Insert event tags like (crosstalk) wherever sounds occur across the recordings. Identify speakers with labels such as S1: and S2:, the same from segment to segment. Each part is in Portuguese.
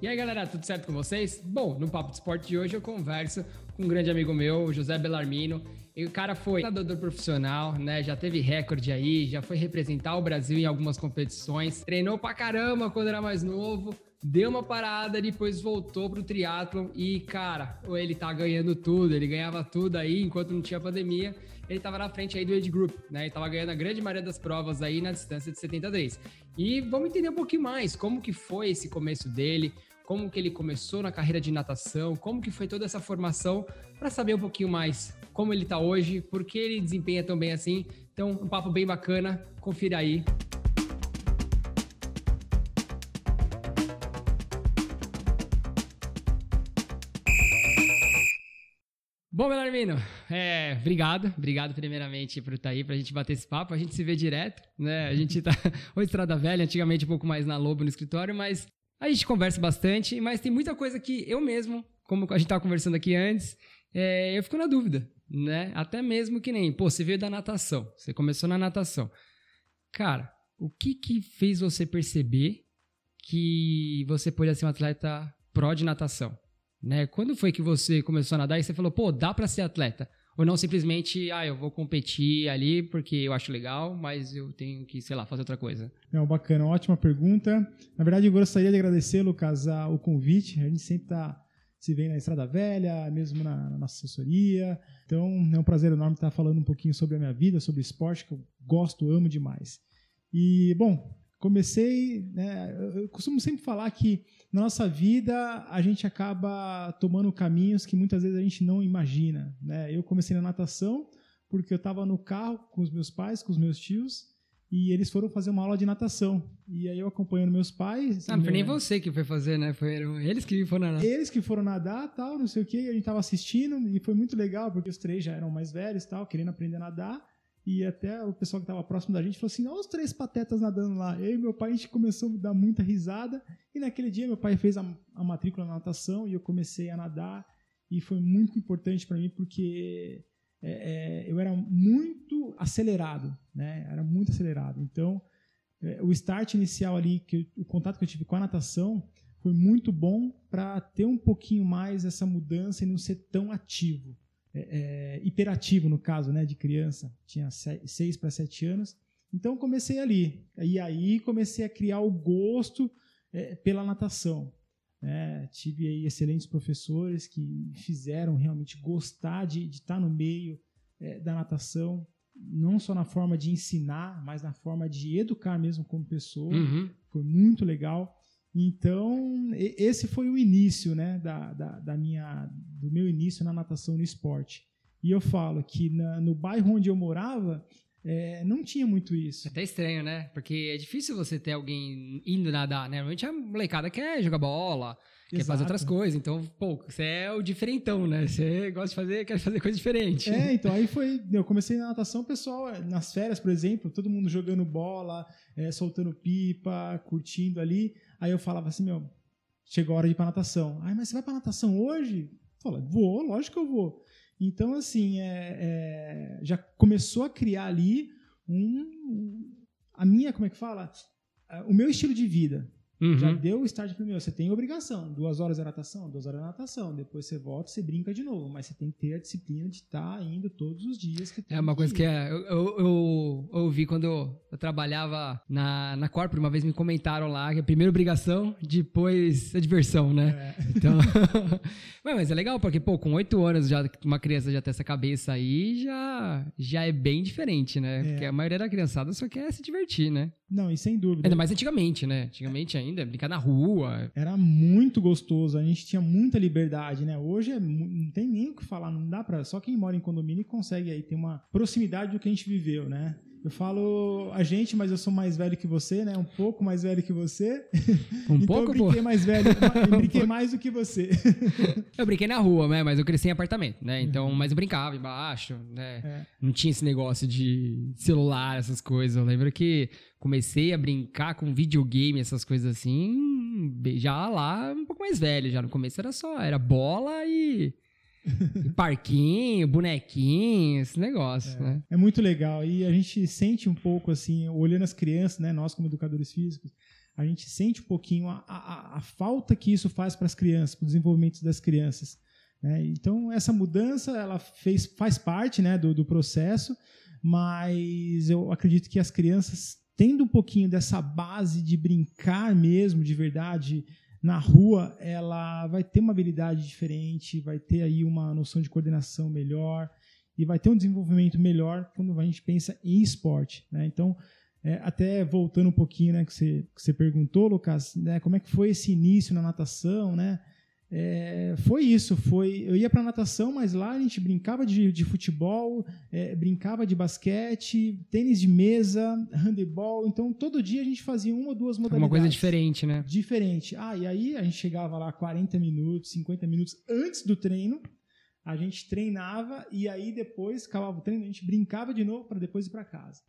S1: E aí galera, tudo certo com vocês? Bom, no Papo de Esporte de hoje eu converso com um grande amigo meu, José Belarmino. E o cara foi nadador profissional, né? Já teve recorde aí, já foi representar o Brasil em algumas competições. Treinou pra caramba quando era mais novo deu uma parada, depois voltou pro triatlon e, cara, ele tá ganhando tudo, ele ganhava tudo aí enquanto não tinha pandemia. Ele tava na frente aí do Age Group, né? Ele tava ganhando a grande maioria das provas aí na distância de 73. E vamos entender um pouquinho mais como que foi esse começo dele, como que ele começou na carreira de natação, como que foi toda essa formação, para saber um pouquinho mais como ele tá hoje, por que ele desempenha tão bem assim. Então, um papo bem bacana, confira aí. Bom, Belarmino, é, obrigado, obrigado primeiramente por estar aí, pra gente bater esse papo, a gente se vê direto, né, a gente tá, (laughs) ou Estrada Velha, antigamente um pouco mais na Lobo no escritório, mas a gente conversa bastante, mas tem muita coisa que eu mesmo, como a gente tava conversando aqui antes, é, eu fico na dúvida, né, até mesmo que nem, pô, você veio da natação, você começou na natação, cara, o que que fez você perceber que você podia ser um atleta pró de natação? Né? Quando foi que você começou a nadar e você falou, pô, dá para ser atleta? Ou não simplesmente, ah, eu vou competir ali porque eu acho legal, mas eu tenho que, sei lá, fazer outra coisa?
S2: Não, bacana, ótima pergunta. Na verdade, eu gostaria de agradecer, Lucas, o convite. A gente sempre está se vê na Estrada Velha, mesmo na, na, nossa assessoria. Então, é um prazer enorme estar falando um pouquinho sobre a minha vida, sobre esporte, que eu gosto, amo demais. E, bom, comecei, né, eu costumo sempre falar que na nossa vida a gente acaba tomando caminhos que muitas vezes a gente não imagina. Né? Eu comecei na natação porque eu estava no carro com os meus pais, com os meus tios, e eles foram fazer uma aula de natação. E aí eu acompanhando meus pais.
S1: Ah, não foi nem você que foi fazer, né? Foi eles que foram nadar.
S2: Eles que foram nadar, tal, não sei o quê. E a gente estava assistindo e foi muito legal porque os três já eram mais velhos, tal, querendo aprender a nadar. E até o pessoal que estava próximo da gente falou assim: olha os três patetas nadando lá. Eu e meu pai, a gente começou a dar muita risada. E naquele dia, meu pai fez a, a matrícula na natação e eu comecei a nadar. E foi muito importante para mim porque é, é, eu era muito acelerado, né? Era muito acelerado. Então, é, o start inicial ali, que o contato que eu tive com a natação, foi muito bom para ter um pouquinho mais essa mudança e não ser tão ativo é, é, hiperativo, no caso, né, de criança. Tinha seis para sete anos. Então comecei ali. E aí comecei a criar o gosto é, pela natação. É, tive aí excelentes professores que me fizeram realmente gostar de, estar no meio é, da natação, não só na forma de ensinar, mas na forma de educar mesmo como pessoa. Uhum. Foi muito legal. Então, esse foi o início né, da, da, da, minha, do meu início na natação no esporte. E eu falo que na, no bairro onde eu morava, é, não tinha muito isso.
S1: É até estranho, né? Porque é difícil você ter alguém indo nadar, né? Normalmente a molecada quer jogar bola, quer fazer outras coisas. Então, pô, você é o diferentão, né? Você gosta de fazer, quer fazer coisa diferente.
S2: É, então aí (laughs) foi. Eu comecei na natação, pessoal, nas férias, por exemplo, todo mundo jogando bola, é, soltando pipa, curtindo ali. Aí eu falava assim, meu, chegou a hora de ir pra natação. Ai, mas você vai pra natação hoje? Fala, vou, lógico que eu vou. Então, assim, é, é, já começou a criar ali um, a minha, como é que fala? O meu estilo de vida. Uhum. Já deu o start primeiro. Você tem obrigação. Duas horas é natação, duas horas é natação. Depois você volta, você brinca de novo. Mas você tem que ter a disciplina de estar tá indo todos os dias.
S1: é uma coisa que é, eu, eu, eu, ouvi quando eu trabalhava na, na Corpore. Uma vez me comentaram lá que a primeira obrigação, depois a diversão, né? É. Então. (laughs) (laughs) mas é legal, porque, pô, com oito anos já uma criança já tem essa cabeça aí, já, já é bem diferente, né? É. Porque a maioria da criançada só quer se divertir, né?
S2: Não, e sem dúvida.
S1: Ainda mais antigamente, né? Antigamente ainda, brincar na rua.
S2: Era muito gostoso, a gente tinha muita liberdade, né? Hoje é, não tem nem o que falar, não dá pra. Só quem mora em condomínio consegue aí ter uma proximidade do que a gente viveu, né? Eu falo a gente, mas eu sou mais velho que você, né? Um pouco mais velho que você. (laughs)
S1: Um então pouco,
S2: eu brinquei pô. mais velho, eu (laughs) brinquei um mais do que você. (laughs)
S1: eu brinquei na rua, né? Mas eu cresci em apartamento, né? Então, uhum. mas eu brincava embaixo, né? É. Não tinha esse negócio de celular, essas coisas. Eu lembro que comecei a brincar com videogame, essas coisas assim, já lá um pouco mais velho, já no começo era só, era bola e (laughs) parquinho, bonequinho, esse negócio,
S2: é,
S1: né?
S2: É muito legal. E a gente sente um pouco, assim, olhando as crianças, né? Nós como educadores físicos, a gente sente um pouquinho a, a, a falta que isso faz para as crianças, para o desenvolvimento das crianças. Né? Então, essa mudança ela fez, faz parte né, do, do processo, mas eu acredito que as crianças, tendo um pouquinho dessa base de brincar mesmo, de verdade, na rua, ela vai ter uma habilidade diferente, vai ter aí uma noção de coordenação melhor e vai ter um desenvolvimento melhor quando a gente pensa em esporte. Né? Então, é, até voltando um pouquinho, né, que você, que você perguntou, Lucas, né, como é que foi esse início na natação, né? É, foi isso, foi. Eu ia para natação, mas lá a gente brincava de, de futebol, é, brincava de basquete, tênis de mesa, handebol. Então todo dia a gente fazia uma ou duas modalidades.
S1: Uma coisa diferente, né?
S2: Diferente. Ah, e aí a gente chegava lá 40 minutos, 50 minutos antes do treino. A gente treinava e aí depois acabava o treino, a gente brincava de novo para depois ir para casa.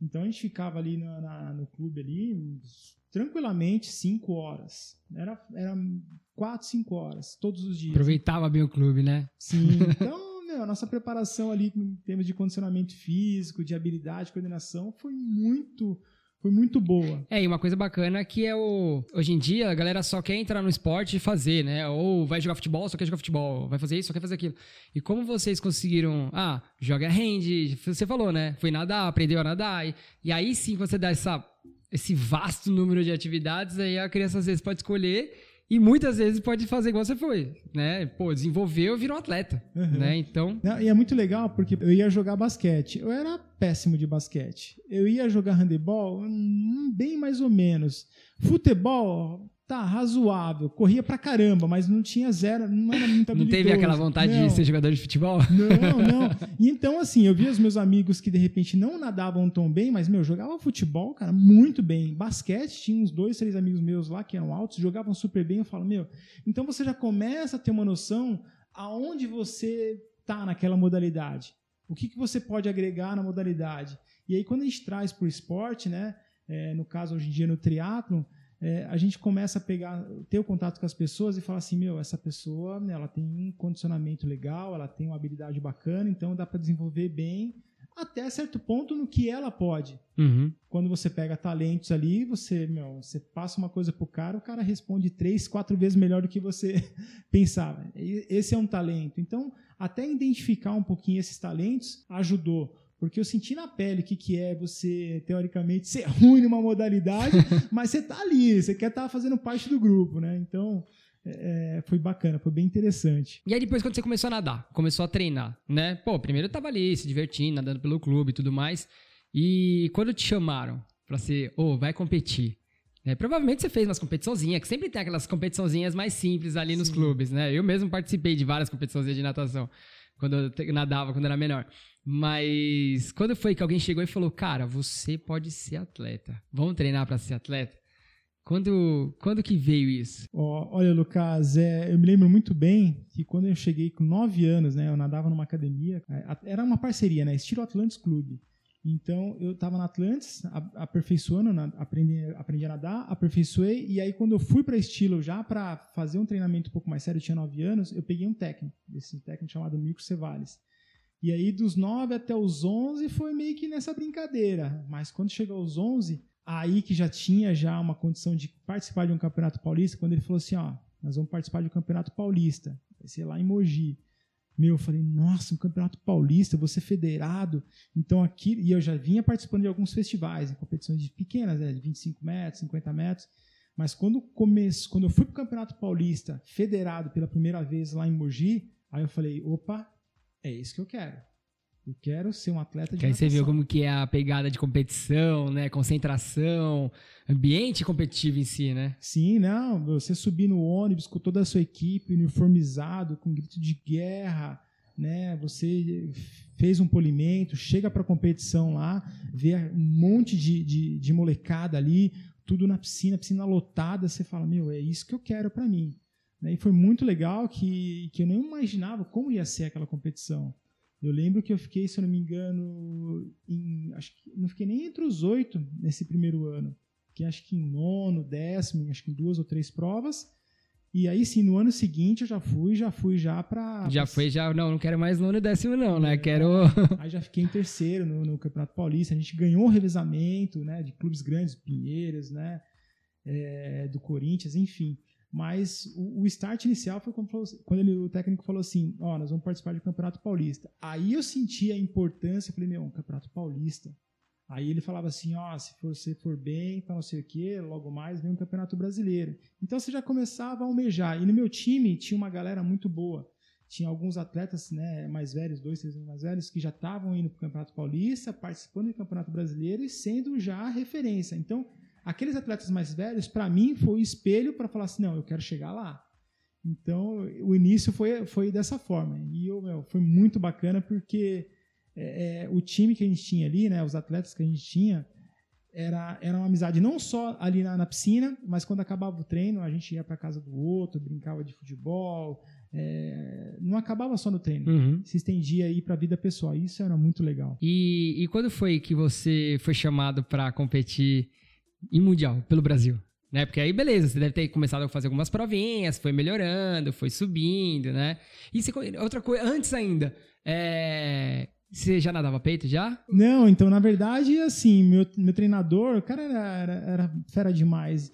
S2: Então a gente ficava ali na, na, no clube ali tranquilamente cinco horas. Era, era quatro, cinco horas, todos os dias.
S1: Aproveitava bem o clube, né?
S2: Sim. (laughs) Então, meu, a nossa preparação ali em termos de condicionamento físico, de habilidade, coordenação, foi muito foi muito boa.
S1: É, e uma coisa bacana que é o. Hoje em dia, a galera só quer entrar no esporte e fazer, né? Ou vai jogar futebol, só quer jogar futebol. Vai fazer isso, só quer fazer aquilo. E como vocês conseguiram. Ah, joga hand, você falou, né? Foi nadar, aprendeu a nadar. E, e aí sim você dá essa, esse vasto número de atividades, aí a criança às vezes pode escolher e muitas vezes pode fazer igual você foi, né? Pô, desenvolveu, virou atleta, uhum. né? Então...
S2: E é muito legal porque eu ia jogar basquete. Eu era péssimo de basquete. Eu ia jogar handebol, hum, bem mais ou menos. Futebol, tá razoável, corria pra caramba, mas não tinha zero, não era muito habilidoso.
S1: Não teve aquela vontade não. de ser jogador de futebol?
S2: Não, não. E (laughs) então, assim, eu via os meus amigos que de repente não nadavam tão bem, mas, meu, jogavam futebol, cara, muito bem. Basquete, tinha uns dois, três amigos meus lá que eram altos, jogavam super bem. Eu falo, meu, então você já começa a ter uma noção aonde você tá naquela modalidade. O que, que você pode agregar na modalidade? E aí, quando a gente traz o esporte, né, é, no caso hoje em dia no triatlo é, a gente começa a pegar, ter o contato com as pessoas e falar assim, meu, essa pessoa, né, ela tem um condicionamento legal, ela tem uma habilidade bacana, então dá para desenvolver bem até certo ponto no que ela pode.
S1: Uhum.
S2: Quando você pega talentos ali, você, meu, você passa uma coisa pro cara, o cara responde três, quatro vezes melhor do que você (laughs) pensava. Esse é um talento. Então, até identificar um pouquinho esses talentos ajudou. Porque eu senti na pele o que, que é você, teoricamente, ser (laughs) ruim numa modalidade, (laughs) mas você tá ali, você quer estar tá fazendo parte do grupo, né? Então, é, é, foi bacana, foi bem interessante.
S1: E aí depois quando você começou a nadar, começou a treinar, né? Pô, primeiro eu tava ali, se divertindo, nadando pelo clube e tudo mais. E quando te chamaram pra ser, ô, oh, vai competir, né? Provavelmente você fez umas competiçãozinhas, que sempre tem aquelas competiçãozinhas mais simples ali Sim. nos clubes, né? Eu mesmo participei de várias competições de natação, quando eu nadava, quando era menor. Mas quando foi que alguém chegou e falou, cara, você pode ser atleta, vamos treinar para ser atleta? Quando, quando que veio isso?
S2: Oh, olha, Lucas, é, eu me lembro muito bem que quando eu cheguei com 9 anos, né, eu nadava numa academia, é, era uma parceria, né, estilo Atlantis Clube. Então, eu estava na Atlantis, aperfeiçoando, aprendi, aprendi a nadar, aperfeiçoei, e aí quando eu fui para estilo já para fazer um treinamento um pouco mais sério, eu tinha 9 anos, eu peguei um técnico, esse técnico chamado Mico Cevales. E aí, dos 9 até os 11, foi meio que nessa brincadeira. Mas quando chegou aos 11, aí que já tinha já uma condição de participar de um campeonato paulista, quando ele falou assim, ó, nós vamos participar de um campeonato paulista, vai ser lá em Mogi. Meu, eu falei, nossa, um campeonato paulista, ser federado. Então aqui, e eu já vinha participando de alguns festivais, em competições pequenas, né, de 25 metros, 50 metros. Mas quando, comece, quando eu fui para o Campeonato Paulista federado pela primeira vez lá em Mogi, aí eu falei, opa, é isso que eu quero. Eu quero ser um atleta de
S1: que
S2: Aí
S1: você viu como que é a pegada de competição, né? Concentração, ambiente competitivo em si, né?
S2: Sim, não. Você subir no ônibus com toda a sua equipe uniformizado, com grito de guerra, né? Você fez um polimento, chega para a competição lá, vê um monte de, de, de molecada ali, tudo na piscina, piscina lotada, você fala, meu, é isso que eu quero para mim. Né? E foi muito legal que, que eu nem imaginava como ia ser aquela competição. Eu lembro que eu fiquei, se eu não me engano, em, acho que não fiquei nem entre os oito nesse primeiro ano. que acho que em nono, décimo, acho que em duas ou três provas. E aí sim, no ano seguinte eu já fui, já fui já para
S1: Já foi, já, não, não quero mais nono e décimo não, né? É, quero...
S2: Aí já fiquei em terceiro no, no, Campeonato Paulista, a gente ganhou o revezamento, né, de clubes grandes, Pinheiros, né? é, do Corinthians, enfim. Mas o, o start inicial foi quando, ele, o técnico falou assim: Ó, oh, nós vamos participar do Campeonato Paulista. Aí eu senti a importância, falei: Meu, um Campeonato Paulista. Aí ele falava assim: Ó, oh, se você for bem, então não sei o quê, logo mais vem um Campeonato Brasileiro. Então você já começava a almejar. E no meu time tinha uma galera muito boa. Tinha alguns atletas né, mais velhos, dois, três anos mais velhos, que já estavam indo para o Campeonato Paulista, participando do Campeonato Brasileiro e sendo já referência. Então aqueles atletas mais velhos, para mim, foi o espelho para falar assim: não, eu quero chegar lá. Então, o início foi, foi dessa forma. E eu, meu, foi muito bacana porque é, é, o time que a gente tinha ali, né, os atletas que a gente tinha, era, era uma amizade não só ali na, na piscina, mas quando acabava o treino, a gente ia para casa do outro, brincava de futebol. É, não acabava só no treino, uhum. se estendia aí para a vida pessoal. Isso era muito legal.
S1: E, e quando foi que você foi chamado para competir em Mundial, pelo Brasil. Né? Porque aí, beleza, você deve ter começado a fazer algumas provinhas, foi melhorando, foi subindo, né? E você, outra coisa, antes ainda, é, você já nadava peito já?
S2: Não, então, na verdade, assim, meu, meu treinador, o cara era, era, era fera demais.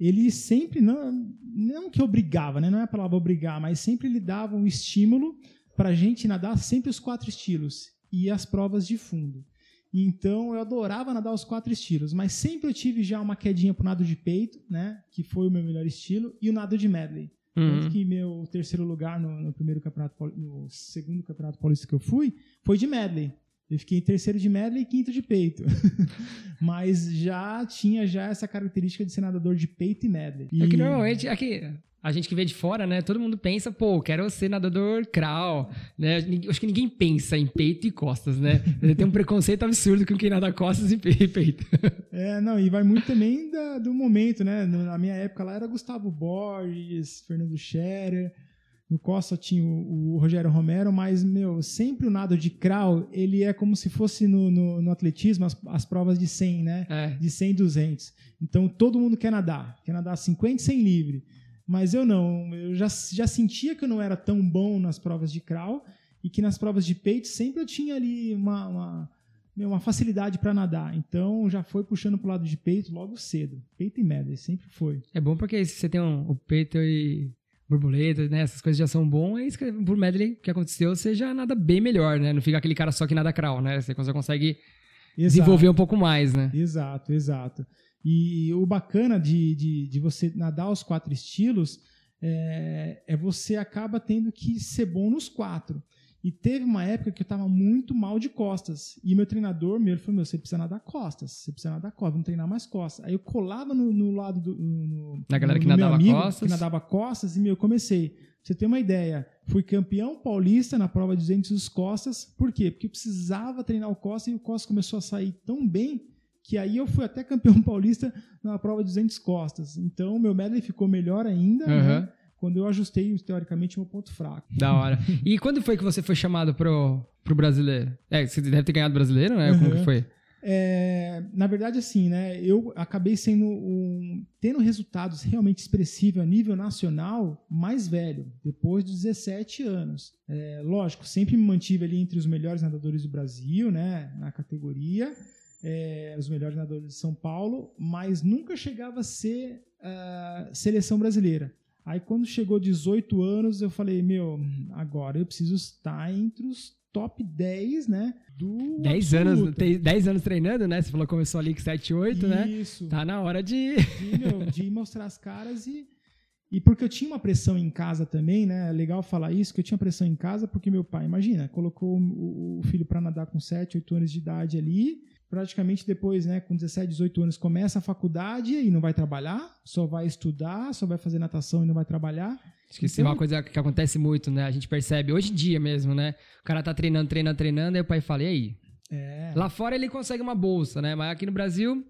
S2: Ele sempre, não, não que obrigava, né? Não é a palavra obrigar, mas sempre ele dava um estímulo pra gente nadar sempre os quatro estilos e as provas de fundo. Então eu adorava nadar os quatro estilos, mas sempre eu tive já uma quedinha pro nado de peito, né? Que foi o meu melhor estilo, e o nado de medley. Uhum. Tanto que meu terceiro lugar no, no, primeiro campeonato, no segundo campeonato paulista que eu fui, foi de medley. Eu fiquei em terceiro de medley e quinto de peito. (laughs) mas já tinha já essa característica de ser nadador de peito e medley. E...
S1: É que normalmente, aqui, a gente que vê de fora, né? Todo mundo pensa, pô, quero ser nadador crawl, né? Acho que ninguém pensa em peito e costas, né? (laughs) Tem um preconceito absurdo com quem nada costas e peito. (laughs)
S2: É, não, e vai muito também da, do momento, né? Na minha época lá era Gustavo Borges, Fernando Scherer, no Costa tinha o, o, Rogério Romero, mas, meu, sempre o nado de crawl, ele é como se fosse no, no, no atletismo as, as, provas de 100, né? É. De 100 e 200. Então todo mundo quer nadar, quer nadar 50 e 100 livre. Mas eu não, eu já, já sentia que eu não era tão bom nas provas de crawl e que nas provas de peito sempre eu tinha ali uma, uma, uma facilidade para nadar. Então já foi puxando para o lado de peito logo cedo. Peito e medley, sempre foi.
S1: É bom porque se você tem um, o peito e borboleta, né? Essas coisas já são bom, aí por medley que aconteceu, você já nada bem melhor, né? Não fica aquele cara só que nada crawl, né? Você consegue exato. desenvolver um pouco mais, né?
S2: Exato, exato. E o bacana de, de, de você nadar os quatro estilos é, é, você acaba tendo que ser bom nos quatro. E teve uma época que eu estava muito mal de costas. E meu treinador, meu, ele falou: Meu, você precisa nadar costas. Você precisa nadar costas, vamos treinar mais costas. Aí eu colava no, no lado do. No,
S1: Na galera no, que nadava amigo, costas.
S2: Que nadava costas, e meu, eu comecei. Pra você ter uma ideia, fui campeão paulista na prova de 200 costas. Por quê? Porque eu precisava treinar o costas e o costas começou a sair tão bem que aí eu fui até campeão (laughs) paulista na prova de 200 costas. Então, meu medley ficou melhor ainda, uhum. né? Quando eu ajustei, teoricamente, meu ponto fraco.
S1: Da hora. (laughs) E quando foi que você foi chamado pro, pro brasileiro? É, você deve ter ganhado brasileiro, né? Uhum. Como que foi?
S2: É, na verdade, assim, né? Eu acabei sendo um, tendo resultados realmente expressivos a nível nacional mais velho, depois dos 17 anos. É, lógico, sempre me mantive ali entre os melhores nadadores do Brasil, né? Na categoria é, os melhores nadadores de São Paulo, mas nunca chegava a ser uh, seleção brasileira. Aí quando chegou 18 anos, eu falei, meu, agora eu preciso estar entre os top 10, né? Do
S1: 10 anos, 10 anos treinando, né? Você falou que começou ali com 7, 8, né?
S2: Isso.
S1: Tá na hora de...
S2: De, meu, de mostrar as caras e... E porque eu tinha uma pressão em casa também, né? É legal falar isso, que eu tinha pressão em casa porque meu pai, imagina, colocou o filho para nadar com 7, 8 anos de idade ali praticamente depois, né, com 17, 18 anos, começa a faculdade e não vai trabalhar, só vai estudar, só vai fazer natação e não vai trabalhar.
S1: Acho que isso é uma coisa que acontece muito, né? A gente percebe hoje em dia mesmo, né? O cara tá treinando, treinando, treinando, aí o pai fala, e aí? É. Lá fora ele consegue uma bolsa, né? Mas aqui no Brasil,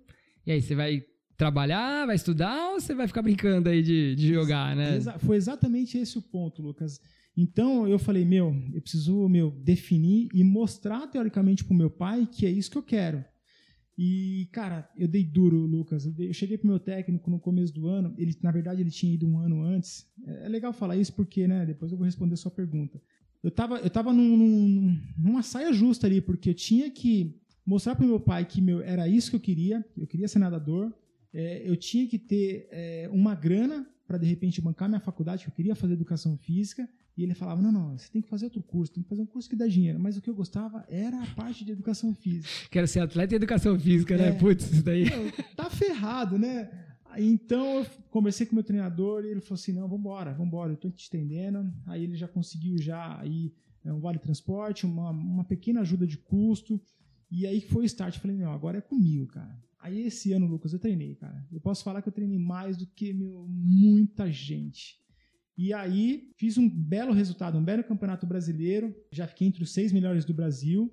S1: e aí, você vai trabalhar, vai estudar ou você vai ficar brincando aí de, de jogar, né?
S2: Foi exatamente esse o ponto, Lucas. Então eu falei, meu, eu preciso meu definir e mostrar teoricamente para o meu pai que é isso que eu quero. E, cara, eu dei duro, Lucas. Eu, dei, eu cheguei pro meu técnico no começo do ano. Ele, na verdade, ele tinha ido um ano antes. É, é legal falar isso porque, né? Depois eu vou responder a sua pergunta. Eu tava, eu tava num, num, numa saia justa ali, porque eu tinha que mostrar pro meu pai que meu, era isso que eu queria. Eu queria ser nadador. é, eu tinha que ter é, uma grana para de repente bancar minha faculdade, que eu queria fazer educação física, e ele falava: não, não, você tem que fazer outro curso, tem que fazer um curso que dá dinheiro. Mas o que eu gostava era a parte de educação física. (laughs)
S1: Quero ser atleta em educação física, né? é, né? Putz, isso daí.
S2: tá ferrado, né? Então eu conversei com o meu treinador e ele falou assim: não, vambora, vambora, eu tô te estendendo. Aí ele já conseguiu já aí é, um vale transporte, uma, uma pequena ajuda de custo. E aí foi o start. Eu falei, não, agora é comigo, cara. Aí esse ano, Lucas, eu treinei, cara. Eu posso falar que eu treinei mais do que meu, muita gente. E aí fiz um belo resultado, um belo campeonato brasileiro. Já fiquei entre os seis melhores do Brasil.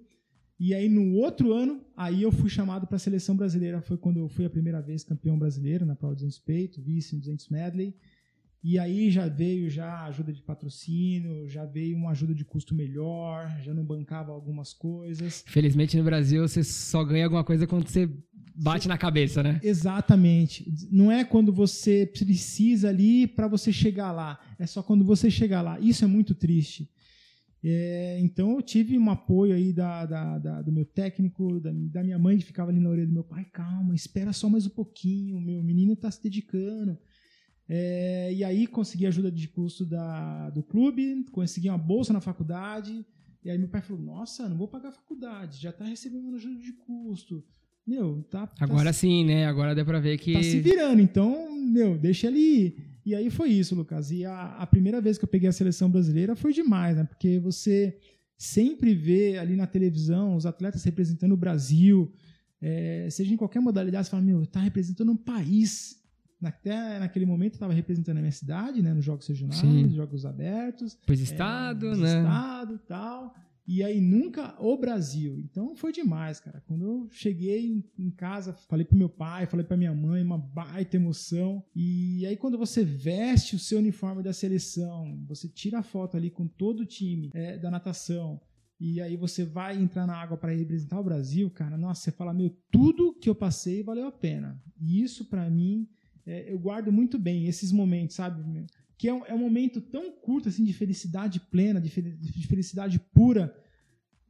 S2: E aí no outro ano, aí eu fui chamado para a seleção brasileira. Foi quando eu fui a primeira vez campeão brasileiro na prova de 200 peito, vice em 200 medley. E aí já veio já ajuda de patrocínio, já veio uma ajuda de custo melhor, já não bancava algumas coisas.
S1: Felizmente no Brasil você só ganha alguma coisa quando você bate você... na cabeça, né?
S2: Exatamente. Não é quando você precisa ali para você chegar lá, é só quando você chegar lá. Isso é muito triste. É, então eu tive um apoio aí da, da, da, do meu técnico, da, da, minha mãe que ficava ali na orelha do meu pai, calma, espera só mais um pouquinho, meu menino está se dedicando. É, e aí consegui ajuda de custo da, do clube, consegui uma bolsa na faculdade. E aí meu pai falou: Nossa, não vou pagar a faculdade, já está recebendo ajuda de custo. Meu, tá.
S1: tá Agora tá, sim, né? Agora dá para ver que.
S2: Tá se virando, então, meu, deixa ele ir. E aí foi isso, Lucas. E a, a primeira vez que eu peguei a seleção brasileira foi demais, né? Porque você sempre vê ali na televisão os atletas representando o Brasil, é, seja em qualquer modalidade, você fala, meu, tá representando um país. Até naquele momento estava representando a minha cidade, né, nos jogos regionais, nos jogos abertos.
S1: Pois estado, é, né?
S2: Estado, tal. E aí nunca o Brasil. Então foi demais, cara. Quando eu cheguei em casa, falei pro meu pai, falei pra minha mãe, uma baita emoção. E aí quando você veste o seu uniforme da seleção, você tira a foto ali com todo o time é, da natação, e aí você vai entrar na água para representar o Brasil, cara, nossa, você fala, meu, tudo que eu passei valeu a pena. E isso para mim, é, eu guardo muito bem esses momentos, sabe? que é um, é um momento tão curto assim de felicidade plena, de, de felicidade pura,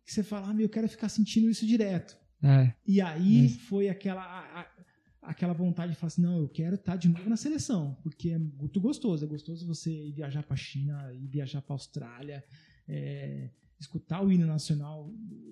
S2: que você fala, ah, meu, eu quero ficar sentindo isso direto. É. E aí é. foi aquela, a, aquela vontade de falar assim, não, eu quero estar de novo na seleção, porque é muito gostoso. É gostoso você viajar para a China, ir viajar para a Austrália, é, escutar o hino nacional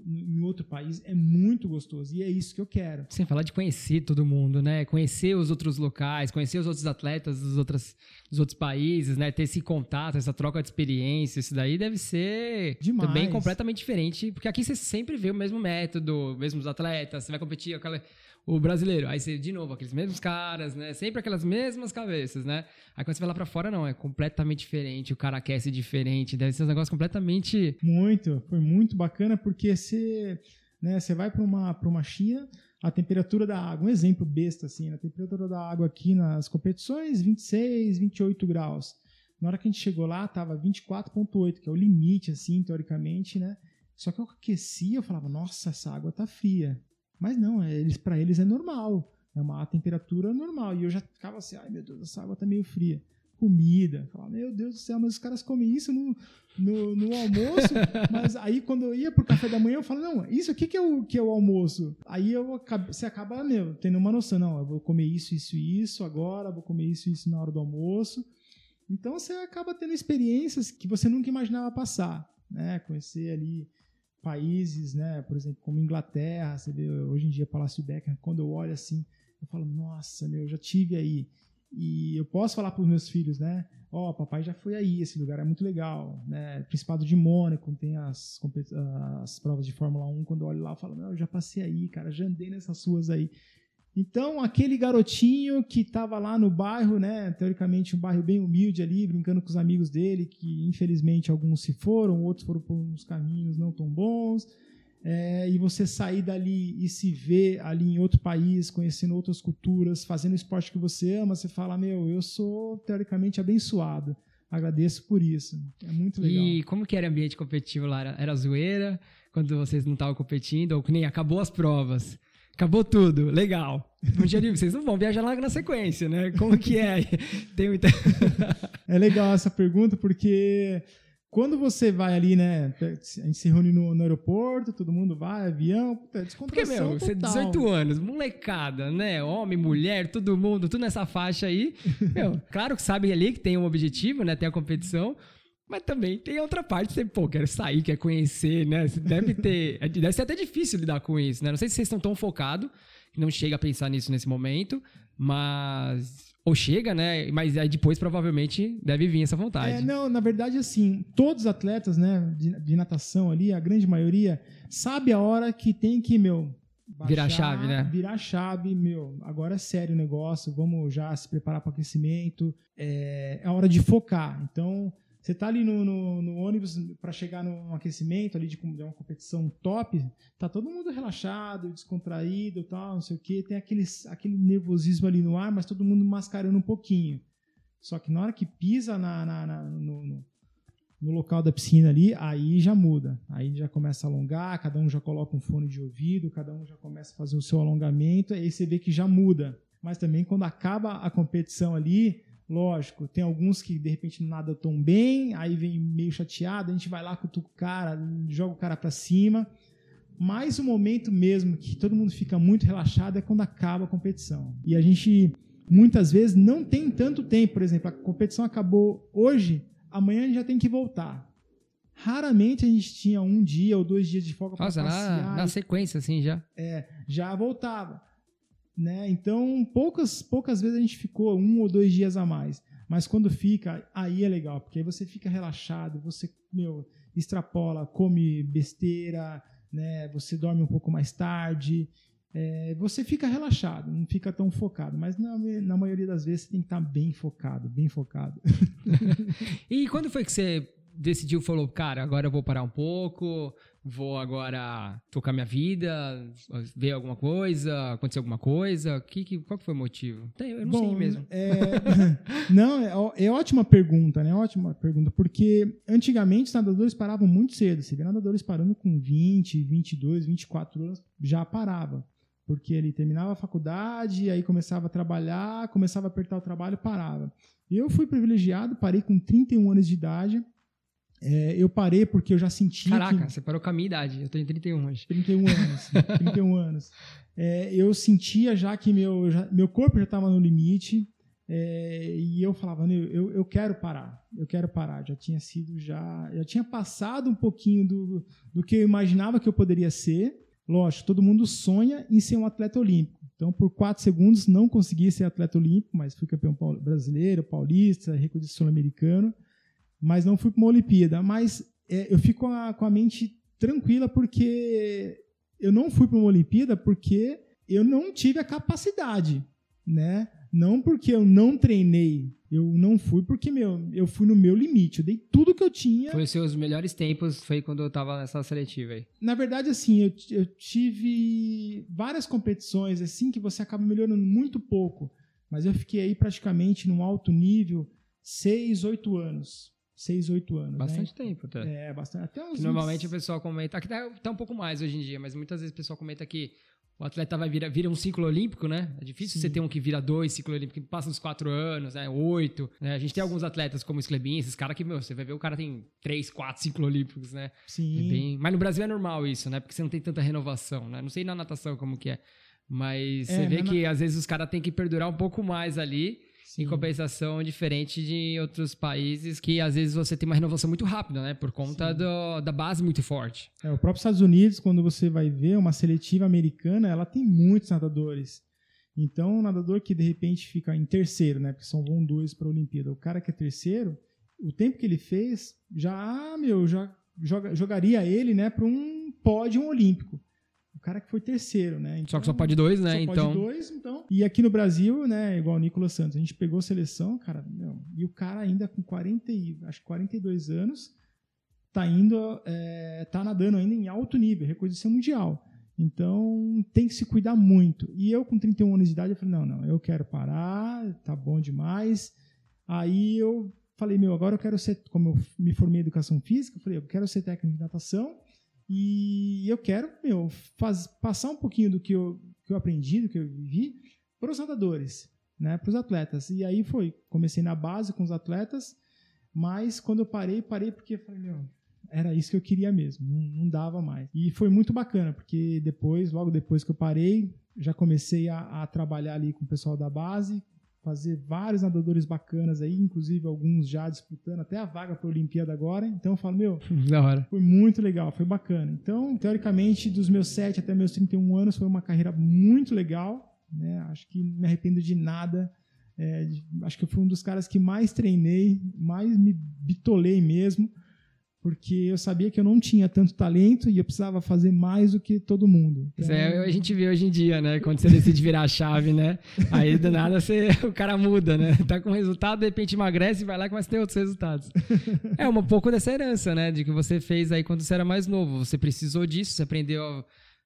S2: em outro país é muito gostoso e é isso que eu quero.
S1: Sem falar de conhecer todo mundo, né? Conhecer os outros locais, conhecer os outros atletas dos, outros dos outros países, né? Ter esse contato, essa troca de experiência, isso daí deve ser Demais. também completamente diferente, porque aqui você sempre vê o mesmo método, mesmos atletas, você vai competir aquela o brasileiro. Aí você, de novo, aqueles mesmos caras, né? Sempre aquelas mesmas cabeças, né? Aí quando você vai lá pra fora, não, é completamente diferente, o cara aquece diferente, deve ser um negócio completamente.
S2: Muito, foi muito bacana, porque você, né, você vai pra uma, pra uma China, a temperatura da água, um exemplo besta assim, a temperatura da água aqui nas competições, 26, 28 graus. Na hora que a gente chegou lá, tava 24.8, que é o limite, assim, teoricamente, né? Só que eu aquecia, eu falava, nossa, essa água tá fria. Mas não, é, eles para eles é normal. É uma temperatura normal. E eu já ficava assim, ai meu Deus, essa água tá meio fria. Comida. Falava, meu Deus do céu, mas os caras comem isso no, no, no almoço. (laughs) mas aí quando eu ia pro café da manhã, eu falo, não, isso aqui que é o, que é o almoço. Aí eu, você acaba, meu, tendo uma noção, não, eu vou comer isso, isso e isso agora, vou comer isso, isso na hora do almoço. Então você acaba tendo experiências que você nunca imaginava passar, né? Conhecer ali países, né, por exemplo, como Inglaterra, você vê hoje em dia Palácio Becker, quando eu olho assim, eu falo, nossa, meu, eu já tive aí. E eu posso falar para os meus filhos, né? Ó, oh, papai já foi aí, esse lugar é muito legal, né? Principado de Mônaco, tem as, as provas de Fórmula 1, quando eu olho lá, eu falo, não, eu já passei aí, cara, já andei nessas ruas aí. Então, aquele garotinho que estava lá no bairro, né, teoricamente um bairro bem humilde ali, brincando com os amigos dele, que infelizmente alguns se foram, outros foram por uns caminhos não tão bons, é, e você sair dali e se ver ali em outro país, conhecendo outras culturas, fazendo o esporte que você ama, você fala, meu, eu sou teoricamente abençoado. Agradeço por isso. É muito legal.
S1: E como que era o ambiente competitivo lá? Era zoeira? Quando vocês não estavam competindo? Ou que nem acabou as provas? Acabou tudo, legal. Um dia vocês não vão viajar logo na sequência, né? Como que é? (laughs) Tem muita...
S2: é legal essa pergunta porque quando você vai ali, né? A gente se reúne no, no aeroporto, todo mundo vai, avião, puta,
S1: Porque, meu, você
S2: total.
S1: 18 anos, molecada, né? Homem, mulher, todo mundo, tudo nessa faixa aí. (laughs) meu, claro que sabe ali que tem um objetivo, né? Tem a competição. Mas também tem outra parte, você, pô, quer sair, quer conhecer, né? Você deve ter. (laughs) é, Deve ser até difícil lidar com isso, né? Não sei se vocês estão tão focados que não chega a pensar nisso nesse momento, mas. Ou chega, né? Mas aí depois provavelmente deve vir essa vontade.
S2: É, não, na verdade, assim, todos os atletas, né, de, de natação ali, a grande maioria, sabe a hora que tem que, meu.
S1: Virar a chave, né?
S2: Virar a chave, meu. Agora é sério o negócio, vamos já se preparar para o aquecimento. É, é a hora de focar. Então, você tá ali no, no, no ônibus para chegar num aquecimento ali de, de uma competição top, tá todo mundo relaxado, descontraído, tal, não sei o quê, tem aquele, aquele nervosismo ali no ar, mas todo mundo mascarando um pouquinho. Só que na hora que pisa na, na- na- no, no- no local da piscina ali, aí já muda. Aí já começa a alongar, cada um já coloca um fone de ouvido, cada um já começa a fazer o seu alongamento, aí você vê que já muda. Mas também quando acaba a competição ali, lógico, tem alguns que de repente não nadam tão bem, aí vem meio chateado, a gente vai lá, cutuca o cara, joga o cara pra cima. Mas o momento mesmo que todo mundo fica muito relaxado é quando acaba a competição. E a gente muitas vezes não tem tanto tempo, por exemplo, a competição acabou hoje, amanhã a gente já tem que voltar. Raramente a gente tinha um dia ou dois dias de folga para passear
S1: na, na sequência, assim, já.
S2: já voltava. Né? Então, poucas, poucas vezes a gente ficou um ou dois dias a mais. Mas quando fica, aí é legal, porque aí você fica relaxado, você, meu, extrapola, come besteira, né? Você dorme um pouco mais tarde. é, você fica relaxado, não fica tão focado. Mas na, na maioria das vezes você tem que estar bem focado, bem focado. (laughs)
S1: E quando foi que você decidiu, falou, cara, agora eu vou parar um pouco, vou agora tocar minha vida, ver alguma coisa, acontecer alguma coisa? Que, que, qual que foi o motivo? Eu não sei mesmo.
S2: é, (laughs) não, é, é ótima pergunta, né? Ótima pergunta, porque antigamente os nadadores paravam muito cedo. Você vê nadadores parando com 20, 22, 24 anos, já parava. Porque ele terminava a faculdade, aí começava a trabalhar, começava a apertar o trabalho, parava. Eu fui privilegiado, parei com 31 anos de idade. É, eu parei porque eu já sentia
S1: Caraca,
S2: que...
S1: você parou com a minha idade, eu tenho 31 hoje.
S2: 31 anos. 31 (laughs) anos. É, eu sentia já que meu, já- meu corpo já estava no limite. é, e eu falava, "Meu, eu, eu quero parar, eu quero parar. Já tinha sido, já, já tinha passado um pouquinho do, do que eu imaginava que eu poderia ser. Lógico, todo mundo sonha em ser um atleta olímpico. Então, por quatro segundos, não consegui ser atleta olímpico, mas fui campeão brasileiro, paulista, recorde sul-americano mas não fui para uma Olimpíada. Mas é, eu fico com a, com a mente tranquila porque eu não fui para uma Olimpíada porque eu não tive a capacidade, né? Não porque eu não treinei, eu não fui porque meu, eu fui no meu limite, eu dei tudo que eu tinha.
S1: Foi os seus melhores tempos, foi quando eu tava nessa seletiva aí.
S2: Na verdade, assim, eu, eu tive várias competições assim que você acaba melhorando muito pouco, mas eu fiquei aí praticamente num alto nível seis, oito anos, seis, oito anos. né?
S1: Bastante tempo, até.
S2: É, bastante. Até uns
S1: Que Normalmente o
S2: 20
S1: pessoal comenta, aqui tá, tá um pouco mais hoje em dia, mas muitas vezes o pessoal comenta que o atleta vai virar vira um ciclo olímpico, né? É difícil
S2: Sim.
S1: você ter um que vira dois ciclo olímpico, que passa dos quatro anos, né? Oito. Né? A gente tem alguns atletas como o Sclebin, esses caras que, meu, você vai ver o cara tem três, quatro ciclo olímpicos, né? É
S2: Sim.
S1: bem- Mas no Brasil é normal isso, né? Porque você não tem tanta renovação, né? Não sei na natação como que é. Mas
S2: É,
S1: você vê
S2: na-
S1: que às vezes os caras têm que perdurar um pouco mais ali.
S2: Sim.
S1: Em compensação, diferente de outros países que às vezes você tem uma renovação muito rápida, né? Por conta do- da base muito forte.
S2: É, o próprio Estados Unidos, quando você vai ver uma seletiva americana, ela tem muitos nadadores. Então, um nadador que de repente fica em terceiro, né? Porque só vão dois para a Olimpíada. O cara que é terceiro, o tempo que ele fez, já, ah, meu, já joga- jogaria ele, né, para um pódio olímpico. O cara que foi terceiro, né?
S1: Só que só
S2: Então,
S1: pode dois, né?
S2: Só
S1: então.
S2: pode dois, então. E aqui no Brasil, né, igual o Nicolas Santos, a gente pegou seleção, cara, meu, e o cara ainda com 40, e- acho que 42 anos, tá indo, é, tá nadando ainda em alto nível, reconhecimento mundial. Então, tem que se cuidar muito. E eu, com 31 anos de idade, eu falei, não, não, eu quero parar, tá bom demais. Aí eu falei, meu, agora eu quero ser, como eu me formei em educação física, eu falei, eu quero ser técnico de natação e eu quero, meu, faz, passar um pouquinho do que eu, que eu aprendi, do que eu vivi, para os nadadores, né, para os atletas. E aí foi, comecei na base com os atletas, Mas quando eu parei, parei porque falei, meu, era isso que eu queria mesmo, não, não, dava mais. E foi muito bacana, porque depois, logo depois que eu parei, já comecei a, a trabalhar ali com o pessoal da base, fazer vários nadadores bacanas aí, inclusive alguns já disputando até a vaga para a Olimpíada agora. Então eu falo, meu, (laughs)
S1: da hora.
S2: Foi muito legal, foi bacana. Então, teoricamente, dos meus 7 até meus 31 anos, foi uma carreira muito legal. Né? Acho que não me arrependo de nada. É, acho que eu fui um dos caras que mais treinei, mais me bitolei mesmo, porque eu sabia que eu não tinha tanto talento e eu precisava fazer mais do que todo mundo.
S1: Então... Isso é, a gente vê hoje em dia, né? Quando você decide virar a chave, né? Aí do nada você, (laughs) o cara muda, né? Tá com resultado, de repente emagrece e vai lá e começa a ter outros resultados. (laughs) É um pouco dessa herança, né? De que você fez aí quando você era mais novo. Você precisou disso, você aprendeu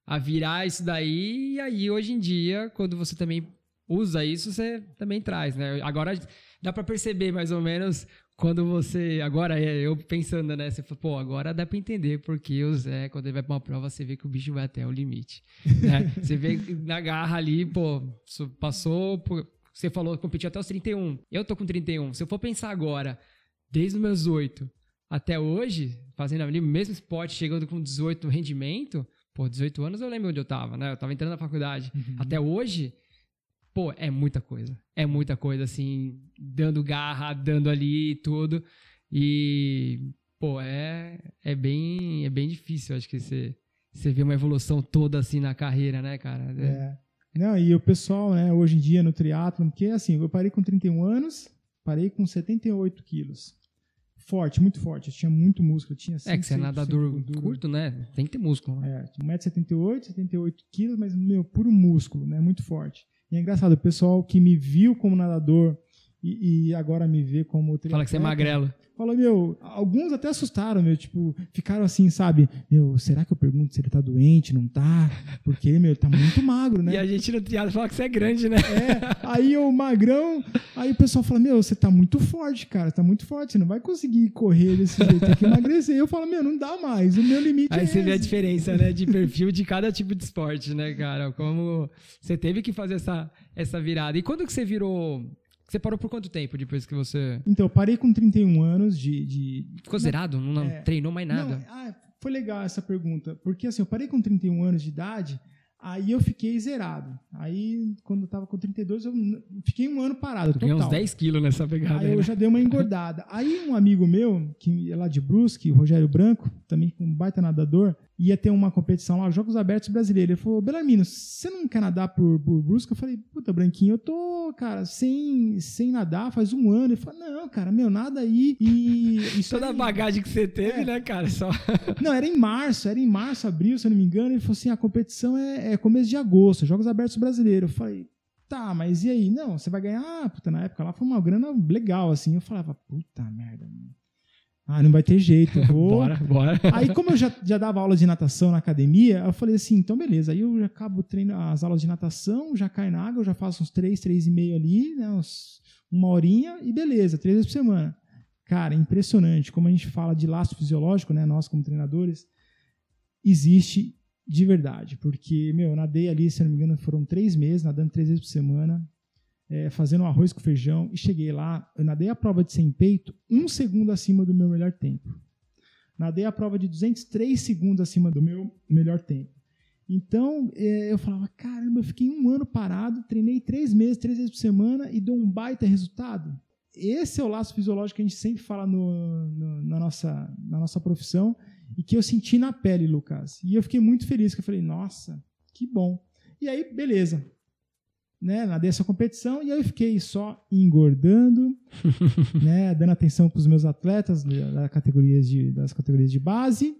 S1: a, a virar isso daí, e aí hoje em dia, quando você também usa isso, você também traz, né? Agora dá para perceber mais ou menos quando você. Agora, é, eu pensando, né? Você fala, pô, agora dá para entender porque o Zé, quando ele vai pra uma prova, você vê que o bicho vai até o limite. (laughs) Né? você vê na garra ali, pô, passou. Por, você falou que competiu até os 31. Eu tô com 31. Se eu for pensar agora, desde os meus 8 até hoje, fazendo ali o mesmo esporte, chegando com 18 rendimento, pô, 18 anos eu lembro onde eu tava, né? Eu tava entrando na faculdade. Uhum. Até hoje, Pô, é muita coisa. É muita coisa, assim, dando garra, dando ali tudo. E, pô, é, é, bem, é bem difícil, acho que você, você vê uma evolução toda assim na carreira, né, cara?
S2: É. é. Não, e o pessoal, né, hoje em dia no triatlon, porque assim, eu parei com 31 anos, parei com 78 quilos. Forte, muito forte. Eu tinha muito músculo. tinha
S1: é que você é nadador curto, né? Tem que ter músculo.
S2: Né? É, 1,78m, 78 quilos, mas, meu, puro músculo, né? Muito forte. E é engraçado, o pessoal que me viu como nadador e, e agora me vê como
S1: triatleta. Fala que você é magrelo.
S2: Falou, meu, alguns até assustaram, meu, tipo, ficaram assim, sabe? Meu, será que eu pergunto se ele tá doente, não tá? Porque, meu, ele tá muito (laughs) magro, né?
S1: E a gente no triado fala que você é grande, né?
S2: É, aí o magrão, aí o pessoal fala, meu, você tá muito forte, cara, tá muito forte, você não vai conseguir correr desse jeito, tem que emagrecer. Eu falo, meu, não dá mais, o meu limite
S1: aí
S2: é
S1: Aí você
S2: esse.
S1: vê a diferença, né, de perfil de cada tipo de esporte, né, cara? Como você teve que fazer essa, essa virada. E quando que você virou você parou por quanto tempo depois que você.
S2: Então, eu parei com 31 anos de. de...
S1: Ficou zerado? Não, não é... treinou mais nada?
S2: Não, ah, foi legal essa pergunta. Porque assim, eu parei com 31 anos de idade, aí eu fiquei zerado. Aí, quando eu tava com 32, eu fiquei um ano parado. Ganhei
S1: uns 10 quilos nessa pegada.
S2: Aí, aí eu né? já dei uma engordada. aí um amigo meu, que é lá de Brusque, o Rogério Branco, também um baita nadador, ia ter uma competição lá, Jogos Abertos Brasileiros. Ele falou, Belarmino, você não quer nadar por, por Brusque? Eu falei, puta, Branquinho, eu tô, cara, sem, sem nadar faz um ano. Ele falou, não, cara, meu, nada aí. E (laughs)
S1: isso Toda a bagagem que você teve, é. né, cara? Só... (laughs)
S2: Não, era em março, era em março, abril, se eu não me engano. Ele falou assim, a competição é, é começo de agosto, Jogos Abertos Brasileiros. Eu falei, tá, mas e aí? Não, você vai ganhar, ah, puta, na época lá foi uma grana legal, assim. Eu falava, puta merda, mano. Ah, não vai ter jeito, eu vou. (laughs)
S1: bora, bora.
S2: Aí, como eu já, já dava aula de natação na academia, eu falei assim: então beleza. Aí eu já acabo treino, as aulas de natação, já cai na água, eu já faço uns três, três e meio ali, né, uns, uma horinha e beleza, três vezes por semana. Cara, impressionante. Como a gente fala de laço fisiológico, né, nós como treinadores, existe de verdade. Porque, meu, eu nadei ali, se não me engano, foram três meses, nadando três vezes por semana é, fazendo um arroz com feijão e cheguei lá, eu nadei a prova de 100 peito um segundo acima do meu melhor tempo. Nadei a prova de 203 segundos acima do meu melhor tempo. Então, é, eu falava, caramba, eu fiquei um ano parado, treinei três meses, três vezes por semana e dou um baita resultado. Esse é o laço fisiológico que a gente sempre fala no, no, na, nossa, na nossa profissão e que eu senti na pele, Lucas. E eu fiquei muito feliz, que eu falei, nossa, que bom. E aí, beleza né, nadei essa competição e aí eu fiquei só engordando, (laughs) né, dando atenção para os meus atletas das categorias de, das categorias de base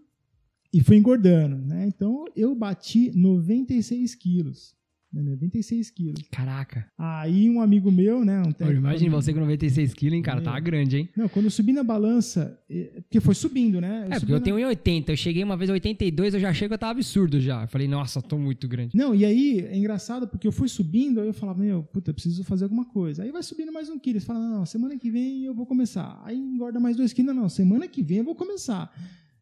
S2: e fui engordando, né? Então eu bati 96 quilos. 96 né, quilos.
S1: Caraca.
S2: Aí um amigo meu, né? Um
S1: técnico, Imagina você com 96 quilos, hein, cara? É. Tava grande, hein?
S2: Não, quando eu subi na balança, é, porque foi subindo, né?
S1: Eu é, porque eu na... tenho 1,80. Eu cheguei uma vez a 82, eu já chego, eu tava absurdo já. Eu falei, nossa, tô muito grande.
S2: Não, e aí é engraçado porque eu fui subindo, aí eu falava, meu, puta, eu preciso fazer alguma coisa. Aí vai subindo mais um quilo. Você fala, não, não, semana que vem eu vou começar. Aí engorda mais dois quilos. Não, não, semana que vem eu vou começar.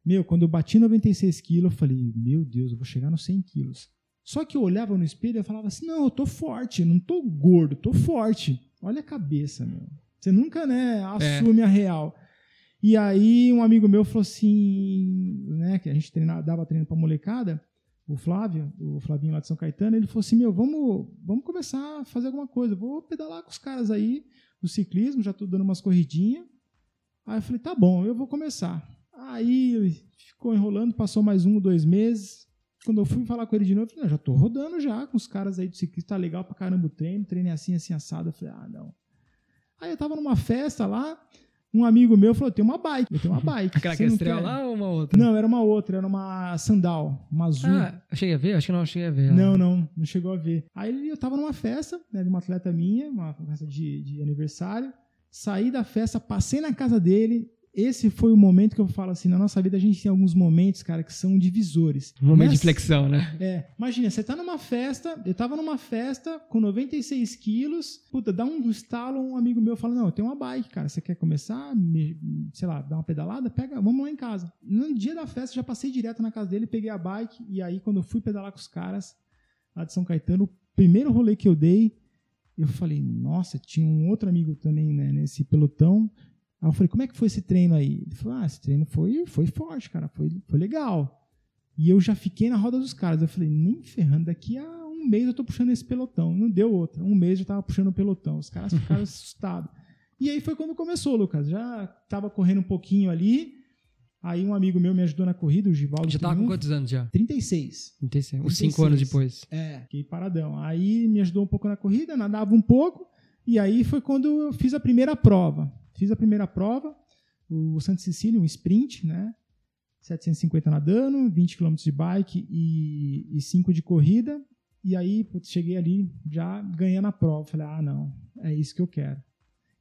S2: Meu, quando eu bati 96 quilos, eu falei, meu Deus, eu vou chegar nos 100 quilos. Só que eu olhava no espelho e falava assim: não, eu tô forte, não tô gordo, tô forte. Olha a cabeça, meu. Você nunca, né, assume é. a real. E aí um amigo meu falou assim, né, que a gente treinava, dava treino pra molecada, o Flávio, o Flavinho lá de São Caetano, ele falou assim, meu, vamos, vamos começar a fazer alguma coisa, vou pedalar com os caras aí do ciclismo, já tô dando umas corridinhas. Aí eu falei, tá bom, eu vou começar. Aí ficou enrolando, passou mais um, dois meses. Quando eu fui falar com ele de novo, eu falei, não, já tô rodando já com os caras aí do ciclismo, tá legal pra caramba o treino, treino é assim, assim, assado. Eu falei, ah, não. Aí eu tava numa festa lá, um amigo meu falou: tem uma bike, eu tenho uma bike.
S1: Aquela que é estrela lá ou uma outra?
S2: Não, era uma outra, era uma sandal, uma azul.
S1: Ah, eu cheguei a ver? Acho que não cheguei a ver.
S2: Não, não, não chegou a ver. Aí eu tava numa festa, né, de uma atleta minha, uma festa de, de aniversário. Saí da festa, passei na casa dele, esse foi o momento que eu falo assim, na nossa vida a gente tem alguns momentos, cara, que são divisores.
S1: Um momento Nessa, de flexão, né?
S2: É, imagina, você tá numa festa, eu tava numa festa com 96 quilos, puta, dá um estalo, um amigo meu fala, não, eu tenho uma bike, cara, você quer começar, me, sei lá, dar uma pedalada? Pega, vamos lá em casa. No dia da festa, já passei direto na casa dele, peguei a bike, e aí quando eu fui pedalar com os caras lá de São Caetano, o primeiro rolê que eu dei, eu falei, nossa, tinha um outro amigo também, né, nesse pelotão, Aí eu falei, como é que foi esse treino aí? Ele falou, ah, esse treino foi, foi forte, cara, foi, foi legal. E eu já fiquei na roda dos caras. Eu falei, nem ferrando, daqui a um mês eu tô puxando esse pelotão. Não deu outra. Um mês eu tava puxando o pelotão. Os caras ficaram (laughs) assustados. E aí foi quando começou, Lucas. Já tava correndo um pouquinho ali. Aí um amigo meu me ajudou na corrida, o Givaldo.
S1: Já tava com quantos anos já?
S2: 36.
S1: 36. Uns 5 anos depois.
S2: É, fiquei paradão. Aí me ajudou um pouco na corrida, nadava um pouco. E aí foi quando eu fiz a primeira prova. Fiz a primeira prova, o Santa Cecília, um sprint, né? 750 nadando, 20 km de bike e, e 5 de corrida. E aí, putz, cheguei ali já ganhando a prova. Falei, ah, não, é isso que eu quero.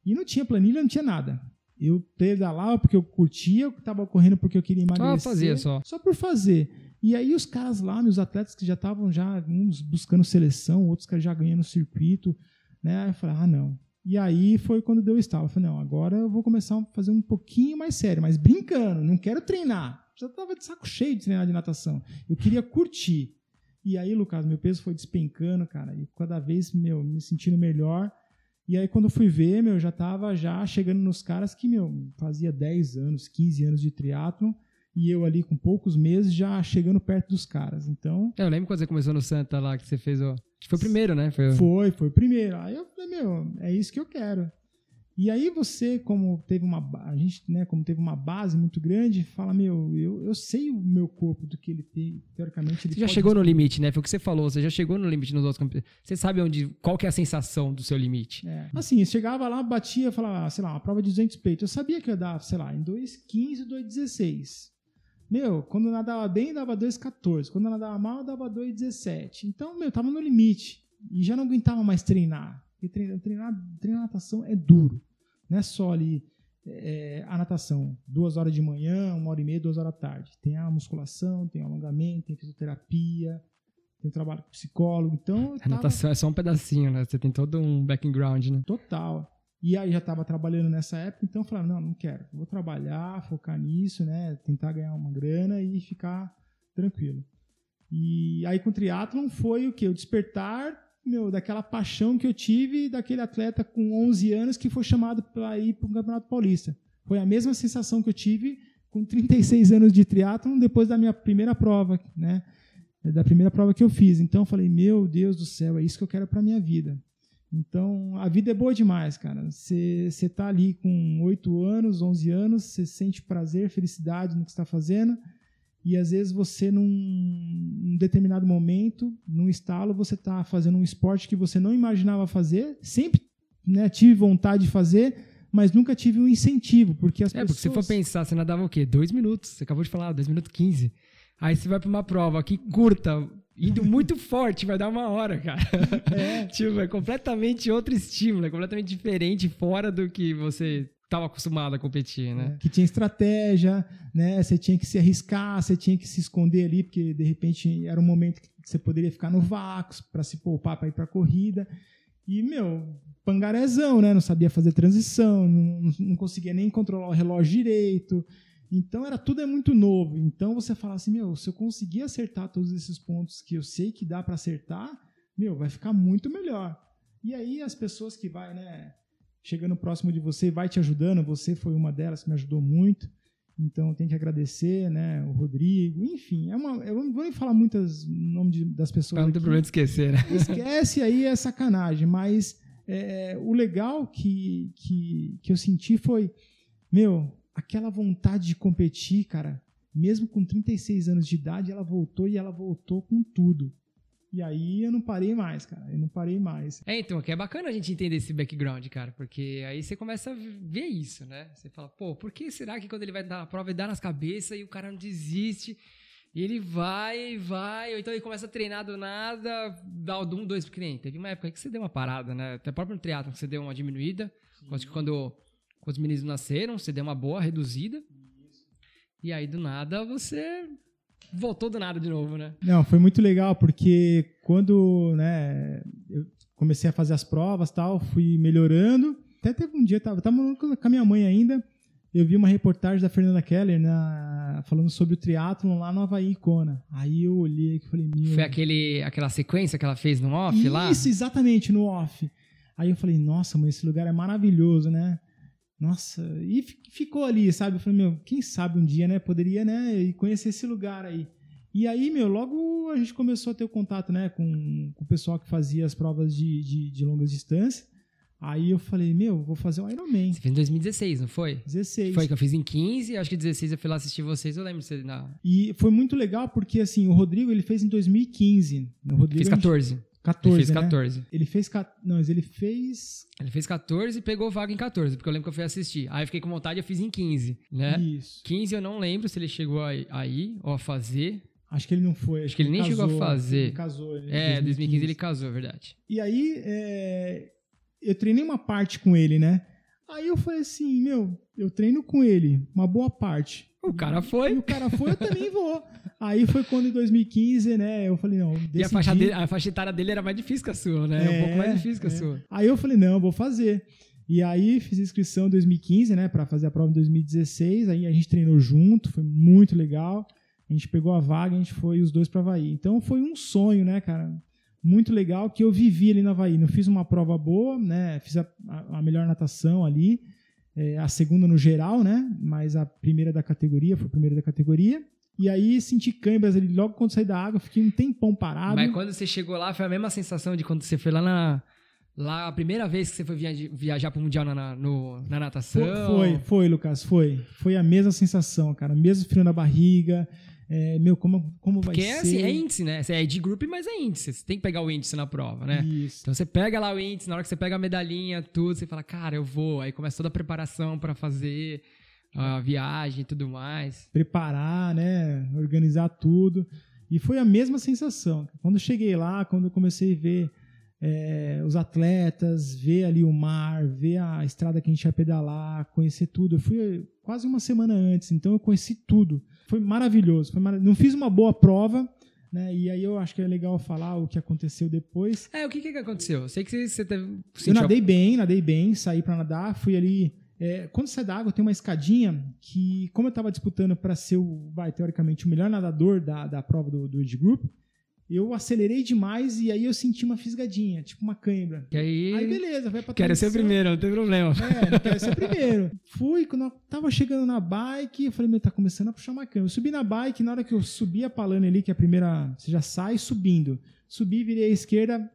S2: E não tinha planilha, não tinha nada. Eu pedalava porque eu curtia, eu estava correndo porque eu queria emagrecer.
S1: Só fazia só.
S2: Só por fazer. E aí os caras lá, meus atletas que já estavam já uns buscando seleção, outros que já ganhando circuito, né? Aí eu falei, ah, não, e aí foi quando deu o estalo. Eu falei, não, agora eu vou começar a fazer um pouquinho mais sério, mas brincando, não quero treinar. Já estava de saco cheio de treinar de natação. Eu queria curtir. E aí, Lucas, meu peso foi despencando, cara, e cada vez, meu, me sentindo melhor. E aí, quando eu fui ver, meu, já estava já chegando nos caras que, meu, fazia 10 anos, 15 anos de triatlon, e eu ali com poucos meses já chegando perto dos caras. Então.
S1: É, eu lembro quando você começou no Santa lá, que você fez o. Foi o primeiro, né?
S2: Foi, foi, foi o primeiro. Aí eu falei, meu, é isso que eu quero. E aí você, como teve uma a gente, né, como teve uma base muito grande, fala, meu, eu, eu sei o meu corpo do que ele tem, teoricamente ele
S1: Você já chegou no limite, né? Foi o que você falou, você já chegou no limite nos outros campos. Você sabe onde, qual que é a sensação do seu limite?
S2: É. Assim, eu chegava lá, batia, falava, sei lá, uma prova de 200 peitos. Eu sabia que ia dar, sei lá, em 2,15, 2,16. Meu, quando nadava bem, dava 2,14. Quando nadava mal, dava 2,17. Então, meu, tava no limite. E já não aguentava mais treinar. Porque treinar, treinar, treinar natação é duro. Não é só ali é, a natação. Duas horas de manhã, uma hora e meia, duas horas da tarde. Tem a musculação, tem o alongamento, tem fisioterapia, tem o trabalho com psicólogo. Então,
S1: a natação é só um pedacinho, né? Você tem todo um background, né?
S2: Total. E aí já estava trabalhando nessa época, então eu falei, não, não quero. Vou trabalhar, focar nisso, né? Tentar ganhar uma grana e ficar tranquilo. E aí com o triatlon foi o que? O despertar meu, daquela paixão que eu tive daquele atleta com 11 anos que foi chamado para ir para o Campeonato Paulista. Foi a mesma sensação que eu tive com 36 anos de triatlon depois da minha primeira prova, né? Da primeira prova que eu fiz. Então eu falei, meu Deus do céu, é isso que eu quero para minha vida. Então, a vida é boa demais, cara. Você está ali com 8 anos, 11 anos, você sente prazer, felicidade no que está fazendo, e às vezes você, num, num determinado momento, num estalo, você está fazendo um esporte que você não imaginava fazer, sempre né, tive vontade de fazer, mas nunca tive um incentivo, porque as
S1: é,
S2: pessoas...
S1: porque se for pensar, você nadava o quê? Dois minutos, você acabou de falar, dois minutos quinze. Aí você vai para uma prova que curta, indo muito forte, vai dar uma hora, cara. (laughs) É. (laughs) tipo, é completamente outro estímulo, é completamente diferente, fora do que você estava acostumado a competir, né?
S2: É, que tinha estratégia, né? Você tinha que se arriscar, você tinha que se esconder ali, porque de repente era um momento que você poderia ficar no vácuo para se poupar para ir para a corrida. E, meu, pangarezão, né? Não sabia fazer transição, não, não conseguia nem controlar o relógio direito. Então era tudo é muito novo. Então você fala assim, meu, se eu conseguir acertar todos esses pontos que eu sei que dá para acertar, meu, vai ficar muito melhor. E aí as pessoas que vai, né, chegando próximo de você, vai te ajudando. Você foi uma delas que me ajudou muito. Então, tem que agradecer, né? O Rodrigo, enfim, é uma, eu não vou nem falar muitas nome de, das pessoas.
S1: Não tem problema de esquecer, né?
S2: Esquece aí é sacanagem, mas é, o legal que, que, que eu senti foi, meu, aquela vontade de competir, cara, mesmo com 36 anos de idade, ela voltou e ela voltou com tudo. E aí eu não parei mais, cara. Eu não parei mais.
S1: É, então, que é bacana a gente entender esse background, cara, porque aí você começa a ver isso, né? Você fala, pô, por que será que quando ele vai dar a prova, ele dá nas cabeças e o cara não desiste? E ele vai, vai, ou então ele começa a treinar do nada, dá um, dois, porque nem teve uma época que você deu uma parada, né? Até próprio no triatlo você deu uma diminuída. Acho que quando, quando os meninos nasceram, você deu uma boa reduzida. E aí, do nada, você voltou do nada de novo, né?
S2: Não, foi muito legal, porque quando né, eu comecei a fazer as provas tal, fui melhorando. Até teve um dia, tava, tava com a minha mãe ainda, eu vi uma reportagem da Fernanda Keller na, falando sobre o triatlon lá no Havaí Kona. Aí eu olhei e falei, meu...
S1: Foi aquele, aquela sequência que ela fez no off
S2: Isso,
S1: lá?
S2: Isso, exatamente, no off. Aí eu falei, nossa, mãe, esse lugar é maravilhoso, né? Nossa, e ficou ali, sabe? Eu falei, meu, quem sabe um dia, né? Poderia, né? conhecer esse lugar aí. E aí, meu, logo a gente começou a ter o contato, né? Com, com o pessoal que fazia as provas de, de, de longas distâncias. Aí eu falei, meu, vou fazer o Ironman.
S1: Você fez em 2016, não foi?
S2: 16.
S1: Foi que eu fiz em 15, acho que 16 eu fui lá assistir vocês, eu lembro de você na...
S2: E foi muito legal porque, assim, o Rodrigo, ele fez em 2015. O Rodrigo,
S1: Fiz 14.
S2: 14,
S1: ele fez
S2: né?
S1: 14.
S2: Ele fez. Não, mas ele fez.
S1: Ele fez 14 e pegou vaga em 14, porque eu lembro que eu fui assistir. Aí eu fiquei com vontade e eu fiz em 15, né?
S2: Isso.
S1: 15 eu não lembro se ele chegou aí ou a fazer.
S2: Acho que ele não foi.
S1: Acho que ele nem
S2: casou,
S1: chegou a fazer.
S2: Ele casou. Ele,
S1: é, 2015 ele casou, é verdade.
S2: E aí, é, eu treinei uma parte com ele, né? Aí eu falei assim, meu, eu treino com ele, uma boa parte.
S1: O cara foi.
S2: E o cara foi, eu também vou. Aí foi quando em 2015, né, eu falei, não, decidi.
S1: E a faixa, dele, a faixa etária dele era mais difícil que a sua, né? É, um pouco mais difícil que a
S2: é.
S1: sua.
S2: Aí eu falei, não, vou fazer. E aí fiz inscrição em 2015, né, para fazer a prova em 2016. Aí a gente treinou junto, foi muito legal. A gente pegou a vaga, a gente foi os dois para Havaí. Então foi um sonho, né, cara? Muito legal que eu vivi ali na Havaí. Não fiz uma prova boa, né? Fiz a, a melhor natação ali, é, a segunda no geral, né? Mas a primeira da categoria, foi a primeira da categoria. E aí senti câimbras ali logo quando saí da água, fiquei um tempão parado.
S1: Mas quando você chegou lá, foi a mesma sensação de quando você foi lá na. Lá, a primeira vez que você foi viajar, viajar pro Mundial na, na, no, na natação?
S2: Foi, foi, foi, Lucas, foi. Foi a mesma sensação, cara. Mesmo frio na barriga. É, meu, como, como vai
S1: Porque
S2: ser?
S1: é assim, é índice, né? Você é de group, mas é índice. Você tem que pegar o índice na prova, né?
S2: Isso.
S1: Então você pega lá o índice, na hora que você pega a medalhinha, tudo, você fala, cara, eu vou. Aí começa toda a preparação para fazer a viagem e tudo mais.
S2: Preparar, né? Organizar tudo. E foi a mesma sensação. Quando eu cheguei lá, quando eu comecei a ver é, os atletas, ver ali o mar, ver a estrada que a gente ia pedalar, conhecer tudo. Eu fui quase uma semana antes, então eu conheci tudo. Foi maravilhoso. Foi Não fiz uma boa prova, né? E aí eu acho que é legal falar o que aconteceu depois.
S1: É, o que que aconteceu? Eu sei que você teve...
S2: Eu nadei bem, nadei bem, saí para nadar, fui ali... É, quando sai da água, tem uma escadinha que, como eu estava disputando para ser, o, vai, teoricamente, o melhor nadador da, da prova do, do Age Group, eu acelerei demais e aí eu senti uma fisgadinha, tipo uma cãibra.
S1: E aí,
S2: aí beleza, vai pra
S1: Quero ser o primeiro, não tem problema.
S2: É, não quero ser o primeiro. Fui, quando eu tava chegando na bike, eu falei, meu, tá começando a puxar uma câmera. Eu subi na bike, na hora que eu subi a palana ali, que é a primeira, você já sai subindo. Subi, virei à esquerda,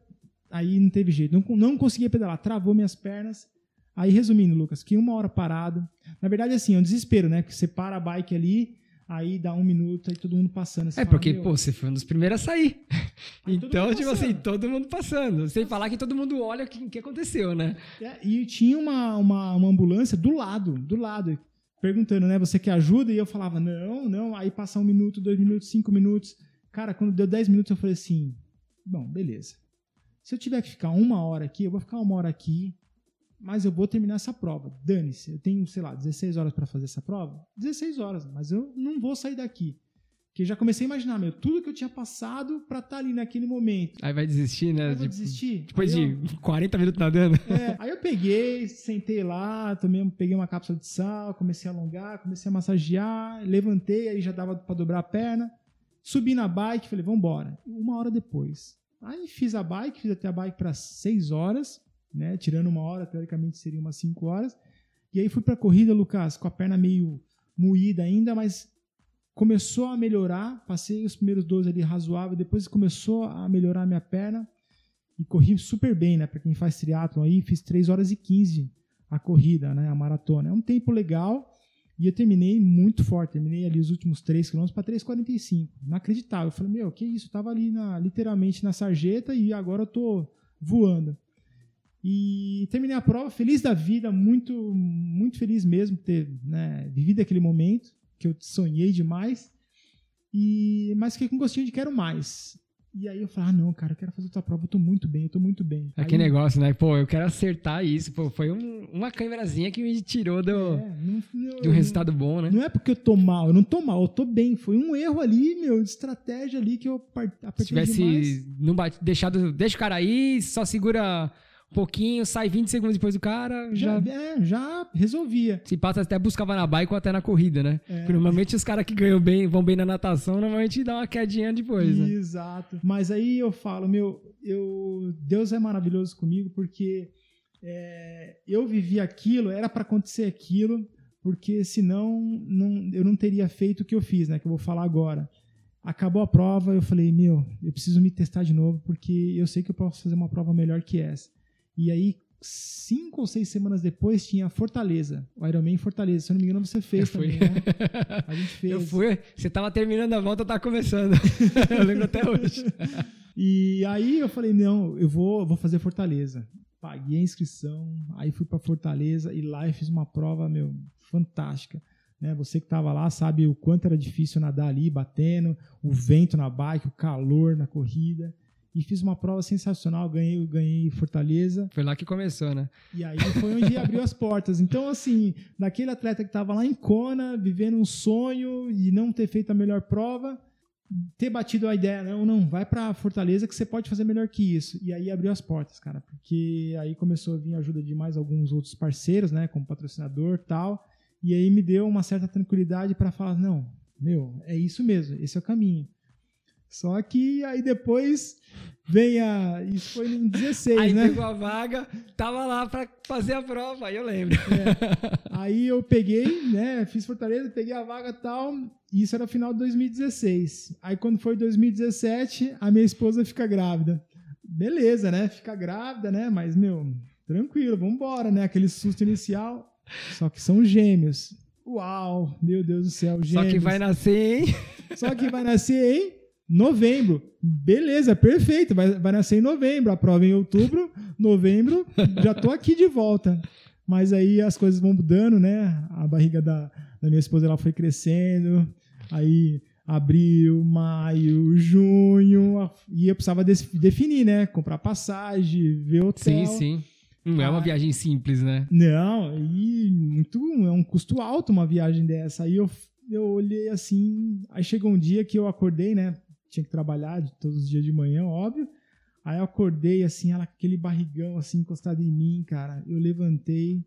S2: aí não teve jeito. Não, não conseguia pedalar, travou minhas pernas. Aí, resumindo, Lucas, que uma hora parado. Na verdade, assim, é um desespero, né? Porque você para a bike ali, aí dá um minuto, aí todo mundo passando.
S1: Você é, fala, porque, pô, você foi um dos primeiros a sair. (laughs) então, tipo assim, todo mundo passando. Sem falar que todo mundo olha o que, que aconteceu, né?
S2: É, e tinha uma, uma, uma ambulância do lado, do lado, perguntando, né, você quer ajuda? E eu falava, não, não. Aí passa um minuto, dois minutos, cinco minutos. Cara, quando deu dez minutos, eu falei assim, bom, beleza. Se eu tiver que ficar uma hora aqui, eu vou ficar uma hora aqui, mas eu vou terminar essa prova. Dane-se, eu tenho, sei lá, 16 horas para fazer essa prova? 16 horas, mas eu não vou sair daqui. Porque já comecei a imaginar, meu, tudo que eu tinha passado para estar tá ali naquele momento.
S1: Aí vai desistir, né?
S2: Aí vou desistir.
S1: Depois
S2: aí
S1: de eu, 40 (laughs) minutos nadando.
S2: É, aí eu peguei, sentei lá, também peguei uma cápsula de sal, comecei a alongar, comecei a massagear, levantei, aí já dava para dobrar a perna. Subi na bike, falei, vamos embora. Uma hora depois. Aí fiz a bike, fiz até a bike para 6 horas né? Tirando uma hora, teoricamente seria umas 5 horas. E aí fui para a corrida, Lucas, com a perna meio moída ainda, mas começou a melhorar. Passei os primeiros 12 ali razoável, depois começou a melhorar a minha perna e corri super bem, né? Para quem faz triatlo aí, fiz 3 horas e 15 a corrida, né? A maratona. É um tempo legal e eu terminei muito forte. Terminei ali os últimos 3 km para 3,45. Inacreditável. Eu falei, meu, que isso? Eu tava ali na, literalmente na sarjeta e agora eu tô voando. E terminei a prova feliz da vida, muito, muito feliz mesmo ter né, vivido aquele momento que eu sonhei demais. E, mas fiquei com gostinho de quero mais. E aí eu falei, ah, não, cara, eu quero fazer outra prova, eu tô muito bem, eu tô muito bem.
S1: É que negócio, né? Pô, eu quero acertar isso. Pô, foi um, uma câmerazinha que me tirou do, é, não, um resultado bom, né?
S2: Não é porque eu tô mal, eu não tô mal, eu tô bem. Foi um erro ali, meu, de estratégia ali que eu apertei
S1: Se tivesse demais. não bate, deixado, deixa o cara aí, só segura pouquinho, sai 20 segundos depois do cara, já.
S2: Já, é, já resolvia.
S1: Se passa até buscava na bike ou até na corrida, né? É. Porque normalmente os caras que ganham bem, vão bem na natação, normalmente dá uma quedinha depois, né?
S2: Exato. Mas aí eu falo, meu, eu, Deus é maravilhoso comigo porque é, eu vivi aquilo, era para acontecer aquilo, porque senão não, eu não teria feito o que eu fiz, né? Que eu vou falar agora. Acabou a prova, eu falei, meu, eu preciso me testar de novo, porque eu sei que eu posso fazer uma prova melhor que essa. E aí, cinco ou seis semanas depois, tinha Fortaleza. O Ironman Fortaleza. Se eu não me engano, você fez eu também, né? (laughs)
S1: A gente fez. Eu fui. Você tava terminando a volta, eu tava começando. (laughs) eu lembro até hoje.
S2: e aí eu falei, não, eu vou, vou fazer Fortaleza. Paguei a inscrição, aí fui para Fortaleza e lá eu fiz uma prova, meu, fantástica. Né? Você que estava lá sabe o quanto era difícil nadar ali, batendo, o vento na bike, o calor na corrida e fiz uma prova sensacional, ganhei, ganhei Fortaleza.
S1: Foi lá que começou, né?
S2: E aí foi onde (laughs) abriu as portas. Então, assim, daquele atleta que estava lá em Kona, vivendo um sonho e não ter feito a melhor prova, ter batido a ideia, não, não, vai para Fortaleza que você pode fazer melhor que isso. E aí abriu as portas, cara, porque aí começou a vir a ajuda de mais alguns outros parceiros, né, como patrocinador, tal. E aí me deu uma certa tranquilidade para falar, não, meu, é isso mesmo, esse é o caminho. Só que aí depois vem a. Isso foi em 16,
S1: aí
S2: né?
S1: Aí pegou a vaga, tava lá para fazer a prova, aí eu lembro. É.
S2: Aí eu peguei, né? Fiz Fortaleza, peguei a vaga e tal. E isso era final de 2016. Aí quando foi 2017, a minha esposa fica grávida. Beleza, né? Fica grávida, né? Mas, meu, tranquilo, vamos embora, né? Aquele susto inicial. Só que são gêmeos. Uau, meu Deus do céu, gêmeos.
S1: Só que vai nascer, hein?
S2: Só que vai nascer, hein? Novembro. Beleza, perfeito. Vai, vai nascer em novembro. A prova em outubro, novembro, já tô aqui de volta. Mas aí as coisas vão mudando, né? A barriga da, da minha esposa ela foi crescendo. Aí abril, maio, junho, e eu precisava definir, né? Comprar passagem, ver hotel.
S1: Sim, sim. Não é uma ah, viagem simples, né?
S2: Não, e muito, é um custo alto uma viagem dessa. Aí eu, eu olhei assim, aí chegou um dia que eu acordei, né? Tinha que trabalhar todos os dias de manhã, óbvio. Aí eu acordei assim, ela, aquele barrigão assim encostado em mim, cara. Eu levantei.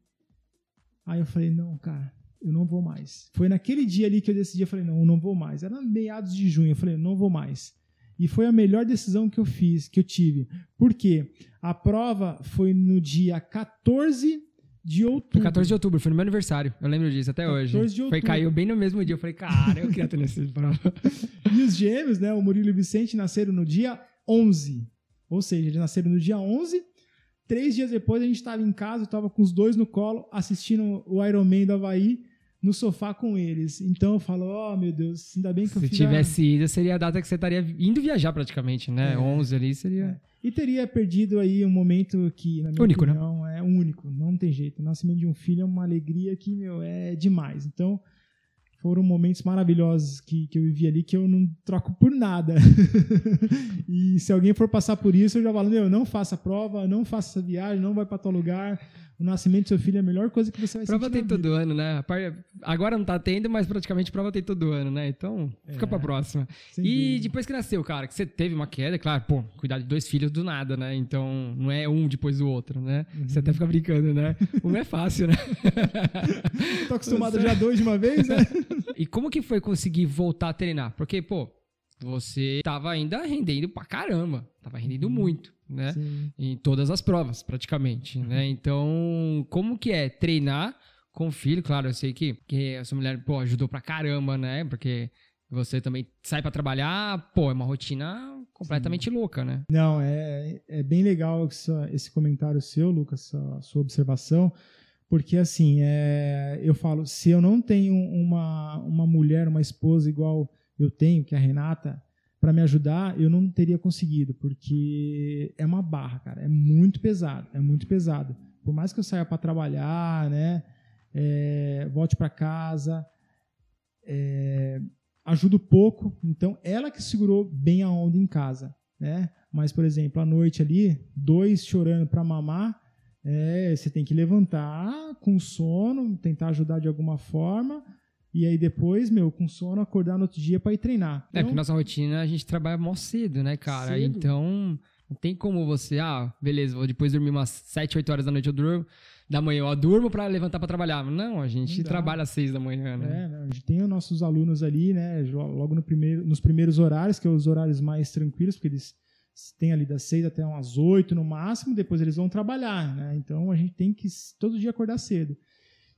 S2: Aí eu falei, não, cara, eu não vou mais. Foi naquele dia ali que eu decidi, eu falei, não, eu não vou mais. Era meados de junho, eu falei, não vou mais. E foi a melhor decisão que eu fiz, que eu tive. Por quê? A prova foi no dia 14 de outubro. Foi
S1: 14 de outubro, foi no meu aniversário. Eu lembro disso até 14 hoje. De outubro. Foi, caiu bem no mesmo dia. Eu falei, cara, eu queria ter nesse (laughs) prova.
S2: e os gêmeos, né, o Murilo e o Vicente, nasceram no dia 11. Ou seja, eles nasceram no dia 11. Três dias depois a gente estava em casa, estava com os dois no colo, assistindo o Iron Man do Havaí no sofá com eles. Então eu falo, oh meu Deus, ainda bem que
S1: Se
S2: eu.
S1: Se tivesse ido, seria a data que você estaria indo viajar praticamente, né? É, 11 ali seria. É.
S2: E teria perdido aí um momento que, na minha único, né? opinião, né? é único, não tem jeito. O nascimento de um filho é uma alegria que, meu, é demais. Então, foram momentos maravilhosos que, que eu vivi ali que eu não troco por nada. (laughs) e se alguém for passar por isso, eu já falo, meu, não faça prova, não faça essa viagem, não vai para tal lugar o nascimento do seu filho é a melhor coisa que você vai
S1: prova sentir. Prova tem todo ano, né? Agora não tá tendo, mas praticamente prova tem todo ano, né? Então, fica é, pra próxima. E dúvida. depois que nasceu, cara, que você teve uma queda, claro, pô, cuidar de dois filhos do nada, né? Então, não é um depois do outro, né? Uhum. Você até fica brincando, né? Um é fácil, né? (laughs)
S2: Tô acostumado já dois de uma vez, né? (laughs)
S1: e como que foi conseguir voltar a treinar? Porque, pô, você tava ainda rendendo pra caramba. Tava rendendo uhum. muito. Né? Sim. Em todas as provas, praticamente, né? Então, como que é treinar com o filho? Claro, eu sei que, que essa mulher, pô, ajudou pra caramba, né? Porque você também sai para trabalhar, pô, é uma rotina completamente Sim. louca, né?
S2: Não, é, é bem legal essa, esse comentário seu, Lucas, essa sua observação, porque assim, é, eu falo, se eu não tenho uma, uma mulher, uma esposa igual eu tenho, que é a Renata, para me ajudar, eu não teria conseguido, porque é uma barra, cara, é muito pesado, é muito pesado. Por mais que eu saia para trabalhar, né, é, volte para casa, é, ajudo pouco, então ela que segurou bem a onda em casa, né? Mas, por exemplo, à noite ali, dois chorando para mamar, é, você tem que levantar com sono, tentar ajudar de alguma forma, e aí depois, meu, com sono, acordar no outro dia para ir treinar.
S1: Então, é, porque nossa rotina a gente trabalha mó cedo, né, cara? Cedo. Então, não tem como você, ah, beleza, vou depois dormir umas 7, 8 horas da noite, eu durmo, da manhã eu durmo para levantar para trabalhar. Não, a gente trabalha às 6 da manhã, né?
S2: É, a gente tem os nossos alunos ali, né, logo no primeiro, nos primeiros horários, que são os horários mais tranquilos, porque eles têm ali das 6 até umas 8 no máximo, depois eles vão trabalhar, né? Então a gente tem que todo dia acordar cedo.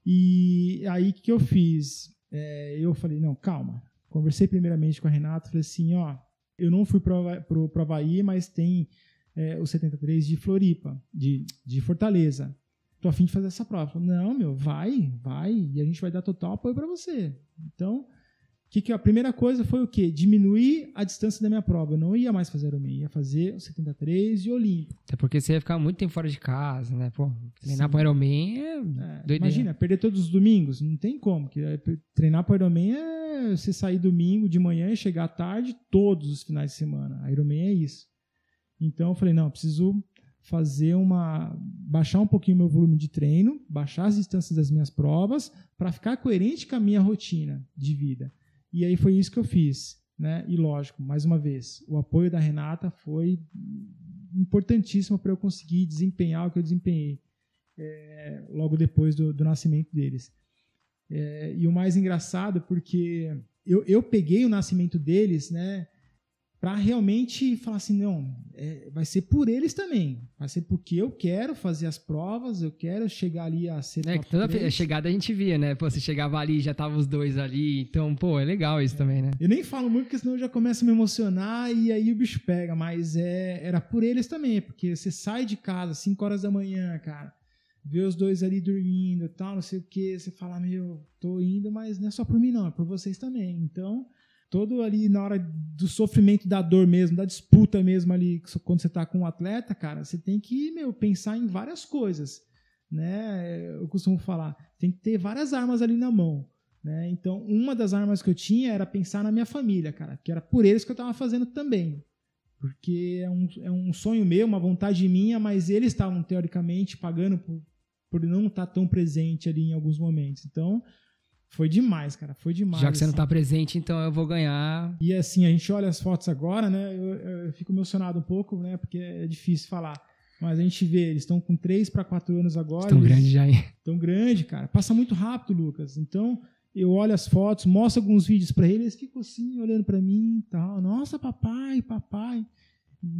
S2: E aí o que eu fiz? É, eu falei, não, calma. Conversei primeiramente com a Renata, falei assim, ó, eu não fui para o Havaí, mas tem é, o 73 de Floripa, de, de Fortaleza. Tô afim de fazer essa prova. Falei, não, meu, vai, vai, e a gente vai dar total apoio para você. Então, que, que a primeira coisa foi o quê? Diminuir a distância da minha prova. Eu não ia mais fazer Ironman, ia fazer o 73 e Olímpico.
S1: Até porque você ia ficar muito tempo fora de casa, né? Pô, treinar para Ironman é,
S2: é Imagina, perder todos os domingos, não tem como. Que é, treinar para Ironman é você sair domingo de manhã e chegar à tarde todos os finais de semana. A Ironman é isso. Então eu falei, não, eu preciso fazer uma baixar um pouquinho meu volume de treino, baixar as distâncias das minhas provas para ficar coerente com a minha rotina de vida. E aí foi isso que eu fiz. Né? E lógico, mais uma vez, o apoio da Renata foi importantíssimo para eu conseguir desempenhar o que eu desempenhei é, logo depois do, do nascimento deles. É, e o mais engraçado, porque eu, eu peguei o nascimento deles, né? Para realmente falar assim, não, é, vai ser por eles também. Vai ser porque eu quero fazer as provas, eu quero chegar ali a ser
S1: É, que toda 3. chegada a gente via, né? Pô, você chegava ali e já tava os dois ali. Então, pô, é legal isso é. também, né?
S2: Eu nem falo muito, porque senão eu já começo a me emocionar e aí o bicho pega. Mas é, era por eles também, porque você sai de casa 5 horas da manhã, cara, vê os dois ali dormindo e tal, não sei o que, você fala, meu, tô indo, mas não é só por mim não, é por vocês também. Então todo ali na hora do sofrimento da dor mesmo, da disputa mesmo ali, quando você está com um atleta, cara, você tem que, meu, pensar em várias coisas, né? Eu costumo falar, tem que ter várias armas ali na mão, né? Então, uma das armas que eu tinha era pensar na minha família, cara, que era por eles que eu estava fazendo também. Porque é um, é um sonho meu, uma vontade minha, mas eles estavam, teoricamente, pagando por, por não estar tá tão presente ali em alguns momentos. Então, foi demais, cara. Foi demais.
S1: Já que você
S2: assim.
S1: não tá presente, então eu vou ganhar.
S2: E assim, a gente olha as fotos agora, né? Eu, eu fico emocionado um pouco, né? Porque é difícil falar. Mas a gente vê, eles estão com 3 para 4 anos agora.
S1: Estão grande já, hein?
S2: Estão grande, cara. Passa muito rápido, Lucas. Então, eu olho as fotos, mostro alguns vídeos para eles, eles ficam assim, olhando para mim e tal. Nossa, papai, papai.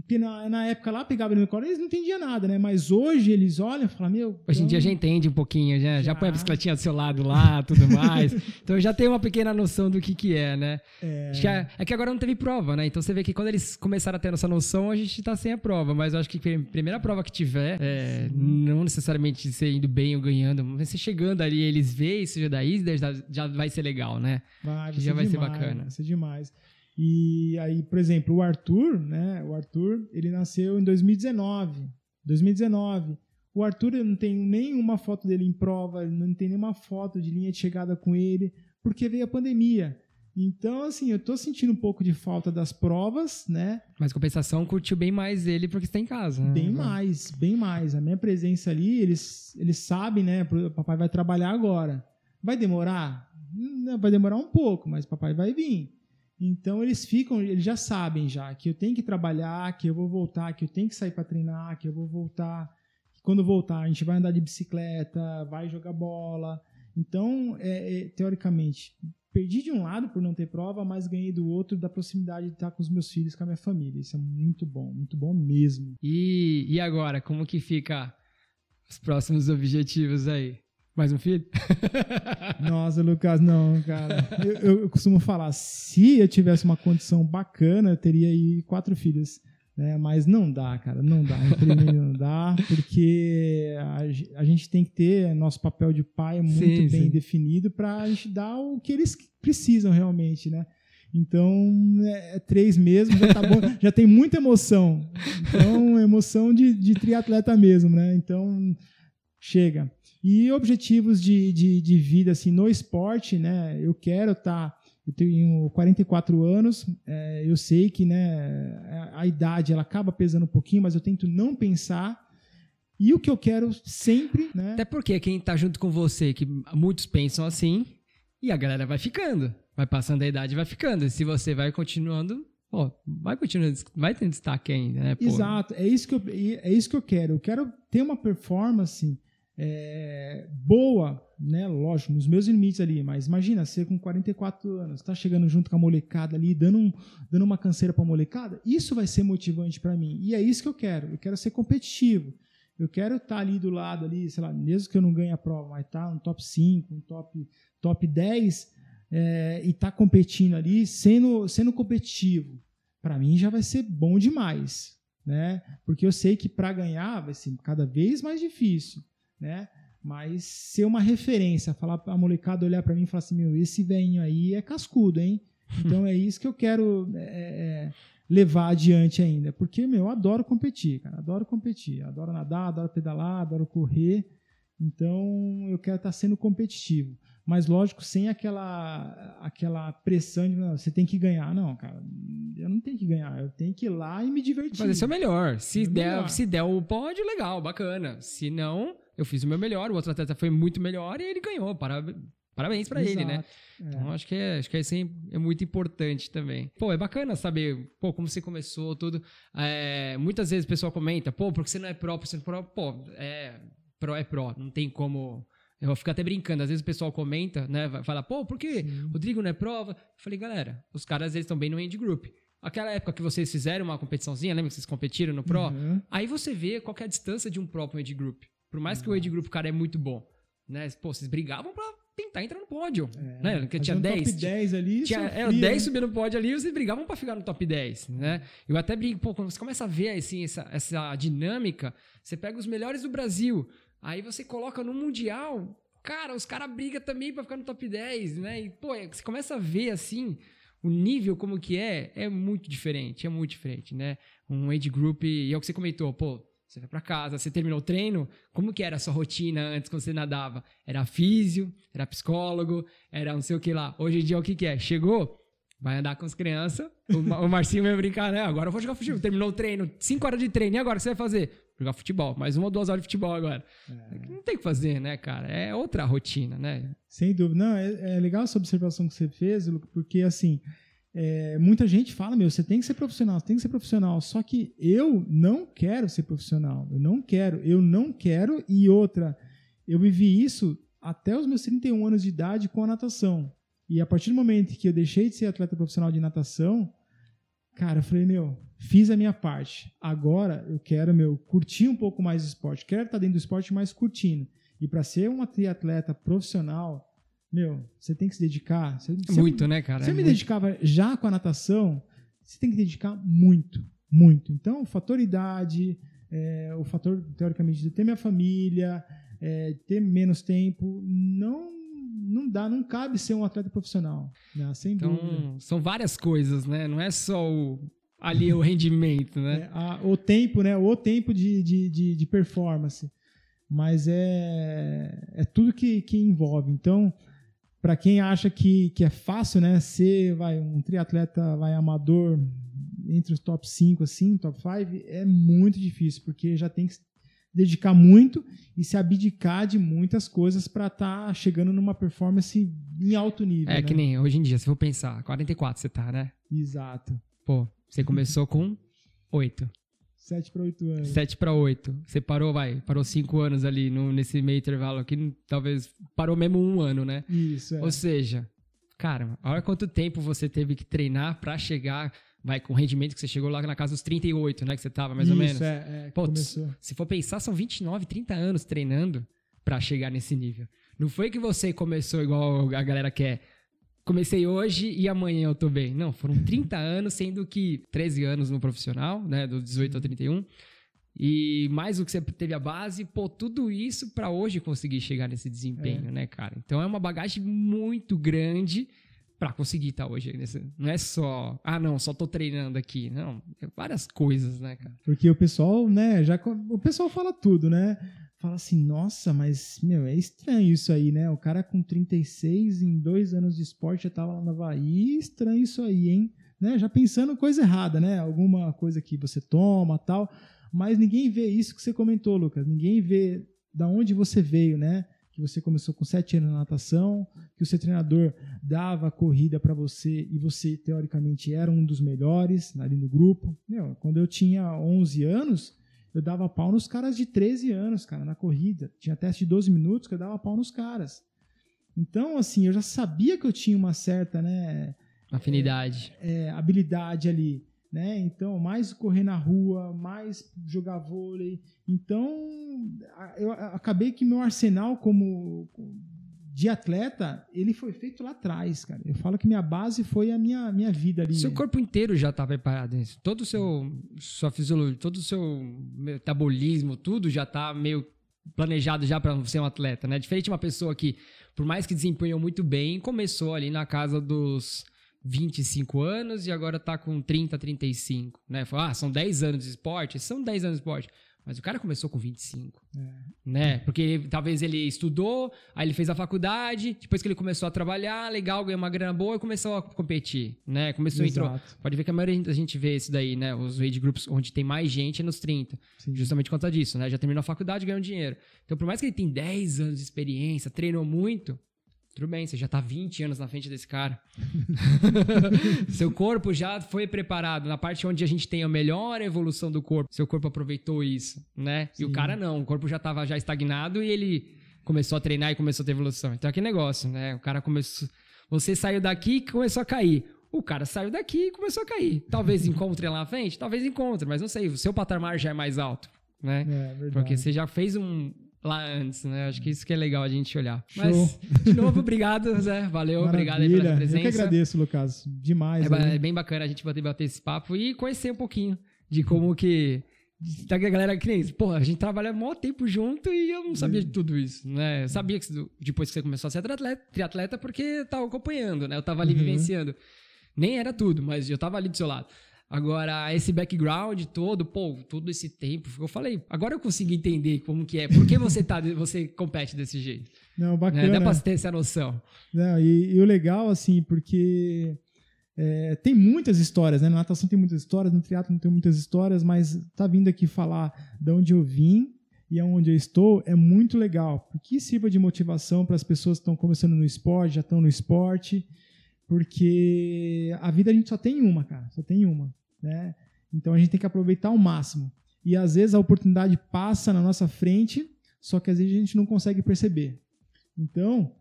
S2: Porque na, na época lá, pegava no colo, eles não entendiam nada, né? Mas hoje eles olham e falam, meu.
S1: Hoje em dia já entende um pouquinho, já, já. já põe a bicicletinha do seu lado lá, (laughs) tudo mais. então já tem uma pequena noção do que, que é, né? É... Que é, é, que agora não teve prova, né? Então você vê que quando eles começaram a ter essa noção, a gente tá sem a prova. Mas eu acho que a primeira prova que tiver, é, não necessariamente você indo bem ou ganhando, mas você chegando ali, eles veem isso já daí, já, já vai ser legal, né?
S2: Vai, vai já vai demais, ser bacana. Vai ser demais. E aí, por exemplo, o Arthur, né? O Arthur, ele nasceu em 2019. 2019. O Arthur, eu não tenho nenhuma foto dele em prova, não tem nenhuma foto de linha de chegada com ele, porque veio a pandemia. Então, assim, eu tô sentindo um pouco de falta das provas, né?
S1: Mas compensação curtiu bem mais ele porque está em casa. Né?
S2: Bem mais, bem mais. A minha presença ali, eles, eles sabem, né? O papai vai trabalhar agora. Vai demorar? Não, vai demorar um pouco, mas papai vai vir. Então eles ficam, eles já sabem já que eu tenho que trabalhar, que eu vou voltar, que eu tenho que sair para treinar, que eu vou voltar, que quando voltar a gente vai andar de bicicleta, vai jogar bola. Então, é, é, teoricamente, perdi de um lado por não ter prova, mas ganhei do outro da proximidade de estar com os meus filhos, com a minha família. Isso é muito bom, muito bom mesmo.
S1: E, e agora, como que fica os próximos objetivos aí? Mais um filho? (laughs)
S2: Nossa, Lucas, não, cara. Eu, eu, costumo falar, se eu tivesse uma condição bacana, eu teria aí quatro filhos. Né? Mas não dá, cara, não dá. Infelizmente não dá, porque a, a, gente tem que ter nosso papel de pai muito sim, bem sim. definido para a gente dar o que eles precisam realmente, né? Então, é, é três mesmo, já tá bom, já tem muita emoção. Então, emoção de, de triatleta mesmo, né? Então, chega. E objetivos de, de, de vida, assim, no esporte, né? Eu quero estar... Tá, eu tenho 44 anos, é, eu sei que né, a, a idade ela acaba pesando um pouquinho, mas eu tento não pensar e o que eu quero sempre, né?
S1: Até porque quem está junto com você, que muitos pensam assim, e a galera vai ficando. Vai passando a idade vai ficando. E se você vai continuando, ó, vai continuando, vai ter destaque ainda, né?
S2: Pô. Exato, é isso, que eu, é isso que eu quero. Eu quero ter uma performance é, boa, né? Lógico, nos meus limites ali, mas imagina, você com 44 anos, tá chegando junto com a molecada ali, dando, um, dando uma canseira pra molecada, isso vai ser motivante para mim. E é isso que eu quero. Eu quero ser competitivo. Eu quero estar tá ali do lado ali, sei lá, mesmo que eu não ganhe a prova, mas tá no top 5, no top, top 10, é, e tá competindo ali, sendo, sendo competitivo. Para mim já vai ser bom demais, né? Porque eu sei que para ganhar vai ser cada vez mais difícil né? Mas ser uma referência, falar a molecada olhar para mim e falar assim, meu, esse velhinho aí é cascudo, hein? (laughs) Então é isso que eu quero é, é, levar adiante ainda, porque meu, eu adoro competir, cara, adoro competir, adoro nadar, adoro pedalar, adoro correr. Então eu quero estar sendo competitivo, mas lógico sem aquela aquela pressão de você tem que ganhar, não, cara. Eu não tenho que ganhar, eu tenho que ir lá e me divertir.
S1: Fazer seu melhor. Se der, melhor. se der o pódio, legal, bacana. Se não, eu fiz o meu melhor, o outro atleta foi muito melhor e ele ganhou. Parabéns para ele, né? É. Então acho que é, acho que é, assim, é muito importante também. Pô, é bacana saber, pô, como você começou, tudo. É, muitas vezes o pessoal comenta, pô, porque você não é pró, porque você não é pró, pô, é pró é pró, não tem como eu fico até brincando, às vezes o pessoal comenta, né? Fala, pô, por que. Rodrigo não é prova? Eu falei, galera, os caras eles estão bem no end group. Aquela época que vocês fizeram uma competiçãozinha, lembra que vocês competiram no Pro? Uhum. Aí você vê qual é a distância de um Pro para um age group. Por mais que o age group, cara, é muito bom. Né? Pô, vocês brigavam pra tentar entrar no pódio. É, né? Porque tinha 10.
S2: Top 10 ali.
S1: Tinha, sofria, é, 10 né? subindo no pódio ali e vocês brigavam pra ficar no top 10. Né? Eu até brinco, pô, quando você começa a ver assim, essa, essa dinâmica, você pega os melhores do Brasil, aí você coloca no Mundial, cara, os caras brigam também pra ficar no top 10, né? E, pô, é, você começa a ver assim. O nível como que é, é muito diferente, é muito diferente, né? Um age group, e é o que você comentou, pô, você vai para casa, você terminou o treino, como que era a sua rotina antes quando você nadava? Era físio, era psicólogo, era não sei o que lá. Hoje em dia o que que é? Chegou, vai andar com as crianças, o, Marcinho vai brincar, né? Agora eu vou jogar futebol. Terminou o treino, 5 horas de treino, e agora o que você vai fazer? Jogar futebol, mais uma ou duas horas de futebol agora. É. Não tem o que fazer, né, cara? É outra rotina, né?
S2: Sem dúvida. Não, é, é legal essa observação que você fez, porque assim é, muita gente fala, meu, você tem que ser profissional, tem que ser profissional. Só que eu não quero ser profissional. Eu não quero, eu não quero. E outra, eu vivi isso até os meus 31 anos de idade com a natação. E a partir do momento que eu deixei de ser atleta profissional de natação, cara, eu falei, meu, fiz a minha parte. Agora eu quero, meu, curtir um pouco mais o esporte. Quero estar dentro do esporte, mais curtindo. E para ser um triatleta profissional, meu, você tem que se dedicar. Você,
S1: muito,
S2: eu,
S1: né, cara?
S2: Se
S1: eu
S2: me muito. dedicava já com a natação, você tem que dedicar muito, muito. Então, o fator idade, é, o fator, teoricamente, de ter minha família, é, ter menos tempo, não não dá, não cabe ser um atleta profissional, né? sem então, dúvida.
S1: São várias coisas, né? Não é só o, ali o (laughs) rendimento, né?
S2: É, a, o tempo, né? O tempo de, de, de, de performance. Mas é, é tudo que, que envolve. Então, para quem acha que, que é fácil, né, ser vai, um triatleta vai amador entre os top 5, assim, top 5, é muito difícil, porque já tem que dedicar muito e se abdicar de muitas coisas para estar tá chegando numa performance em alto nível.
S1: É
S2: né?
S1: que nem hoje em dia, se for pensar, 44 você tá, né?
S2: Exato.
S1: Pô, você começou com 8.
S2: 7 para 8 anos.
S1: 7 para 8. Você parou, vai, parou 5 anos ali no, nesse meio intervalo aqui, talvez parou mesmo um ano, né?
S2: Isso, é.
S1: Ou seja, cara, olha quanto tempo você teve que treinar para chegar, vai com o rendimento que você chegou lá na casa dos 38, né, que você tava mais
S2: Isso,
S1: ou menos.
S2: É, é,
S1: Pô,
S2: começou.
S1: se for pensar, são 29, 30 anos treinando para chegar nesse nível. Não foi que você começou igual a galera quer. Comecei hoje e amanhã eu tô bem. Não, foram 30 anos, sendo que 13 anos no profissional, né, do 18 ao 31. E mais o que você teve a base, pô, tudo isso para hoje conseguir chegar nesse desempenho,
S2: É.
S1: né, cara? Então é uma bagagem muito grande para conseguir estar hoje nesse. Não é só, ah, não, só tô treinando aqui. Não, é várias coisas, né, cara?
S2: Porque o pessoal, né, já o pessoal fala tudo, né? Fala assim, nossa, mas, meu, é estranho isso aí, né? O cara com 36, em dois anos de esporte, já tava lá no Havaí, estranho isso aí, hein? Né? Já pensando coisa errada, né? Alguma coisa que você toma tal. Mas ninguém vê isso que você comentou, Lucas. Ninguém vê da onde você veio, né? Que você começou com sete anos na natação, que o seu treinador dava corrida para você e você, teoricamente, era um dos melhores ali no grupo. Meu, quando eu tinha 11 anos, eu dava pau nos caras de 13 anos, cara, na corrida. Tinha teste de 12 minutos que eu dava pau nos caras. Então, assim, eu já sabia que eu tinha uma certa, né,
S1: Afinidade.
S2: é, habilidade ali, né? Então, mais correr na rua, mais jogar vôlei. Então, eu acabei que meu arsenal como de atleta, ele foi feito lá atrás, cara. Eu falo que minha base foi a minha, minha vida ali.
S1: Seu
S2: né?
S1: corpo inteiro já tá preparado nisso. Todo o seu sua fisiologia, todo o seu metabolismo, tudo já tá meio planejado já para ser um atleta, né? Diferente de uma pessoa que, por mais que desempenhou muito bem, começou ali na casa dos 25 anos e agora tá com 30, 35, né? Ah, são 10 anos de esporte, são 10 anos de esporte. Mas o cara começou com 25
S2: É.
S1: né? Porque talvez ele estudou, aí ele fez a faculdade, depois que ele começou a trabalhar, legal, ganhou uma grana boa e começou a competir, né? Começou, entrou.
S2: Exato.
S1: Pode ver que a maioria da gente vê isso daí, né? Os age groups onde tem mais gente é nos 30.
S2: Sim.
S1: Justamente por conta disso, né? Já terminou a faculdade, ganhou dinheiro. Então, por mais que ele tenha 10 anos de experiência, treinou muito, tudo bem, você já tá 20 anos na frente desse cara. (laughs) Seu corpo já foi preparado na parte onde a gente tem a melhor evolução do corpo. Seu corpo aproveitou isso, né? E o
S2: Sim.
S1: cara não, o corpo já tava já estagnado e ele começou a treinar e começou a ter evolução. Então, é que negócio, né? O cara começou. Você saiu daqui e começou a cair. O cara saiu daqui e começou a cair. Talvez encontre lá na frente, talvez encontre, mas não sei. O seu patamar já é mais alto, né?
S2: É, verdade.
S1: Porque você já fez um lá antes, né? Acho que isso que é legal a gente olhar.
S2: Show.
S1: Mas, de novo, obrigado, Zé. Valeu, obrigado aí pela
S2: Maravilha.
S1: presença.
S2: Eu que agradeço, Lucas. Demais.
S1: É,
S2: aí.
S1: é bem bacana a gente bater, bater esse papo e conhecer um pouquinho de como que. Da galera que nem isso. Porra, a gente trabalha mó tempo junto e eu não sabia de tudo isso, né? Eu sabia que depois que você começou a ser triatleta, triatleta porque eu tava acompanhando, né? Eu tava ali
S2: Uhum.
S1: vivenciando. Nem era tudo, mas eu tava ali do seu lado. Agora, esse background todo, pô, todo esse tempo, eu falei, agora eu consigo entender como que é. Por que você, tá, você compete desse jeito?
S2: Não,
S1: Né?
S2: bacana.
S1: Dá pra ter essa noção.
S2: Não, e, e o legal, assim, porque é, tem muitas histórias, né? Na natação tem muitas histórias, no triatlo tem muitas histórias, mas tá vindo aqui falar de onde eu vim e aonde eu estou é muito legal, porque sirva de motivação para as pessoas que estão começando no esporte, já estão no esporte, porque a vida a gente só tem uma, cara, só tem uma, né? Então a gente tem que aproveitar ao máximo. E às vezes a oportunidade passa na nossa frente, só que às vezes a gente não consegue perceber. Então,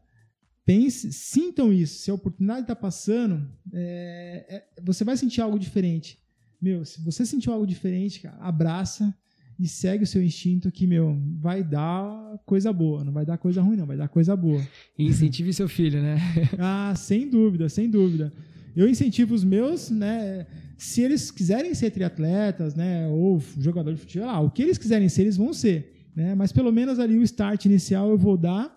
S2: pense, sintam isso. Se a oportunidade está passando, é, é, você vai sentir algo diferente. Meu, se você sentiu algo diferente, cara, abraça e segue o seu instinto que, meu, vai dar coisa boa. Não vai dar coisa ruim, não, vai dar coisa boa.
S1: E incentive seu filho, né? (laughs)
S2: Ah, sem dúvida, sem dúvida. Eu incentivo os meus, né? Se eles quiserem ser triatletas, né? Ou jogador de futebol, ah, o que eles quiserem ser, eles vão ser. Né? Mas pelo menos ali o start inicial eu vou dar,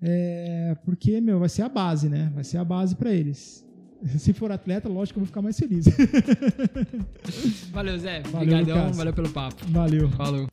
S2: é, porque, meu, vai ser a base, né? Vai ser a base para eles. Se for atleta, lógico que eu vou ficar mais feliz. (laughs)
S1: Valeu, Zé.
S2: Valeu,
S1: Obrigadão.
S2: Lucas.
S1: Valeu pelo papo.
S2: Valeu.
S1: Falou.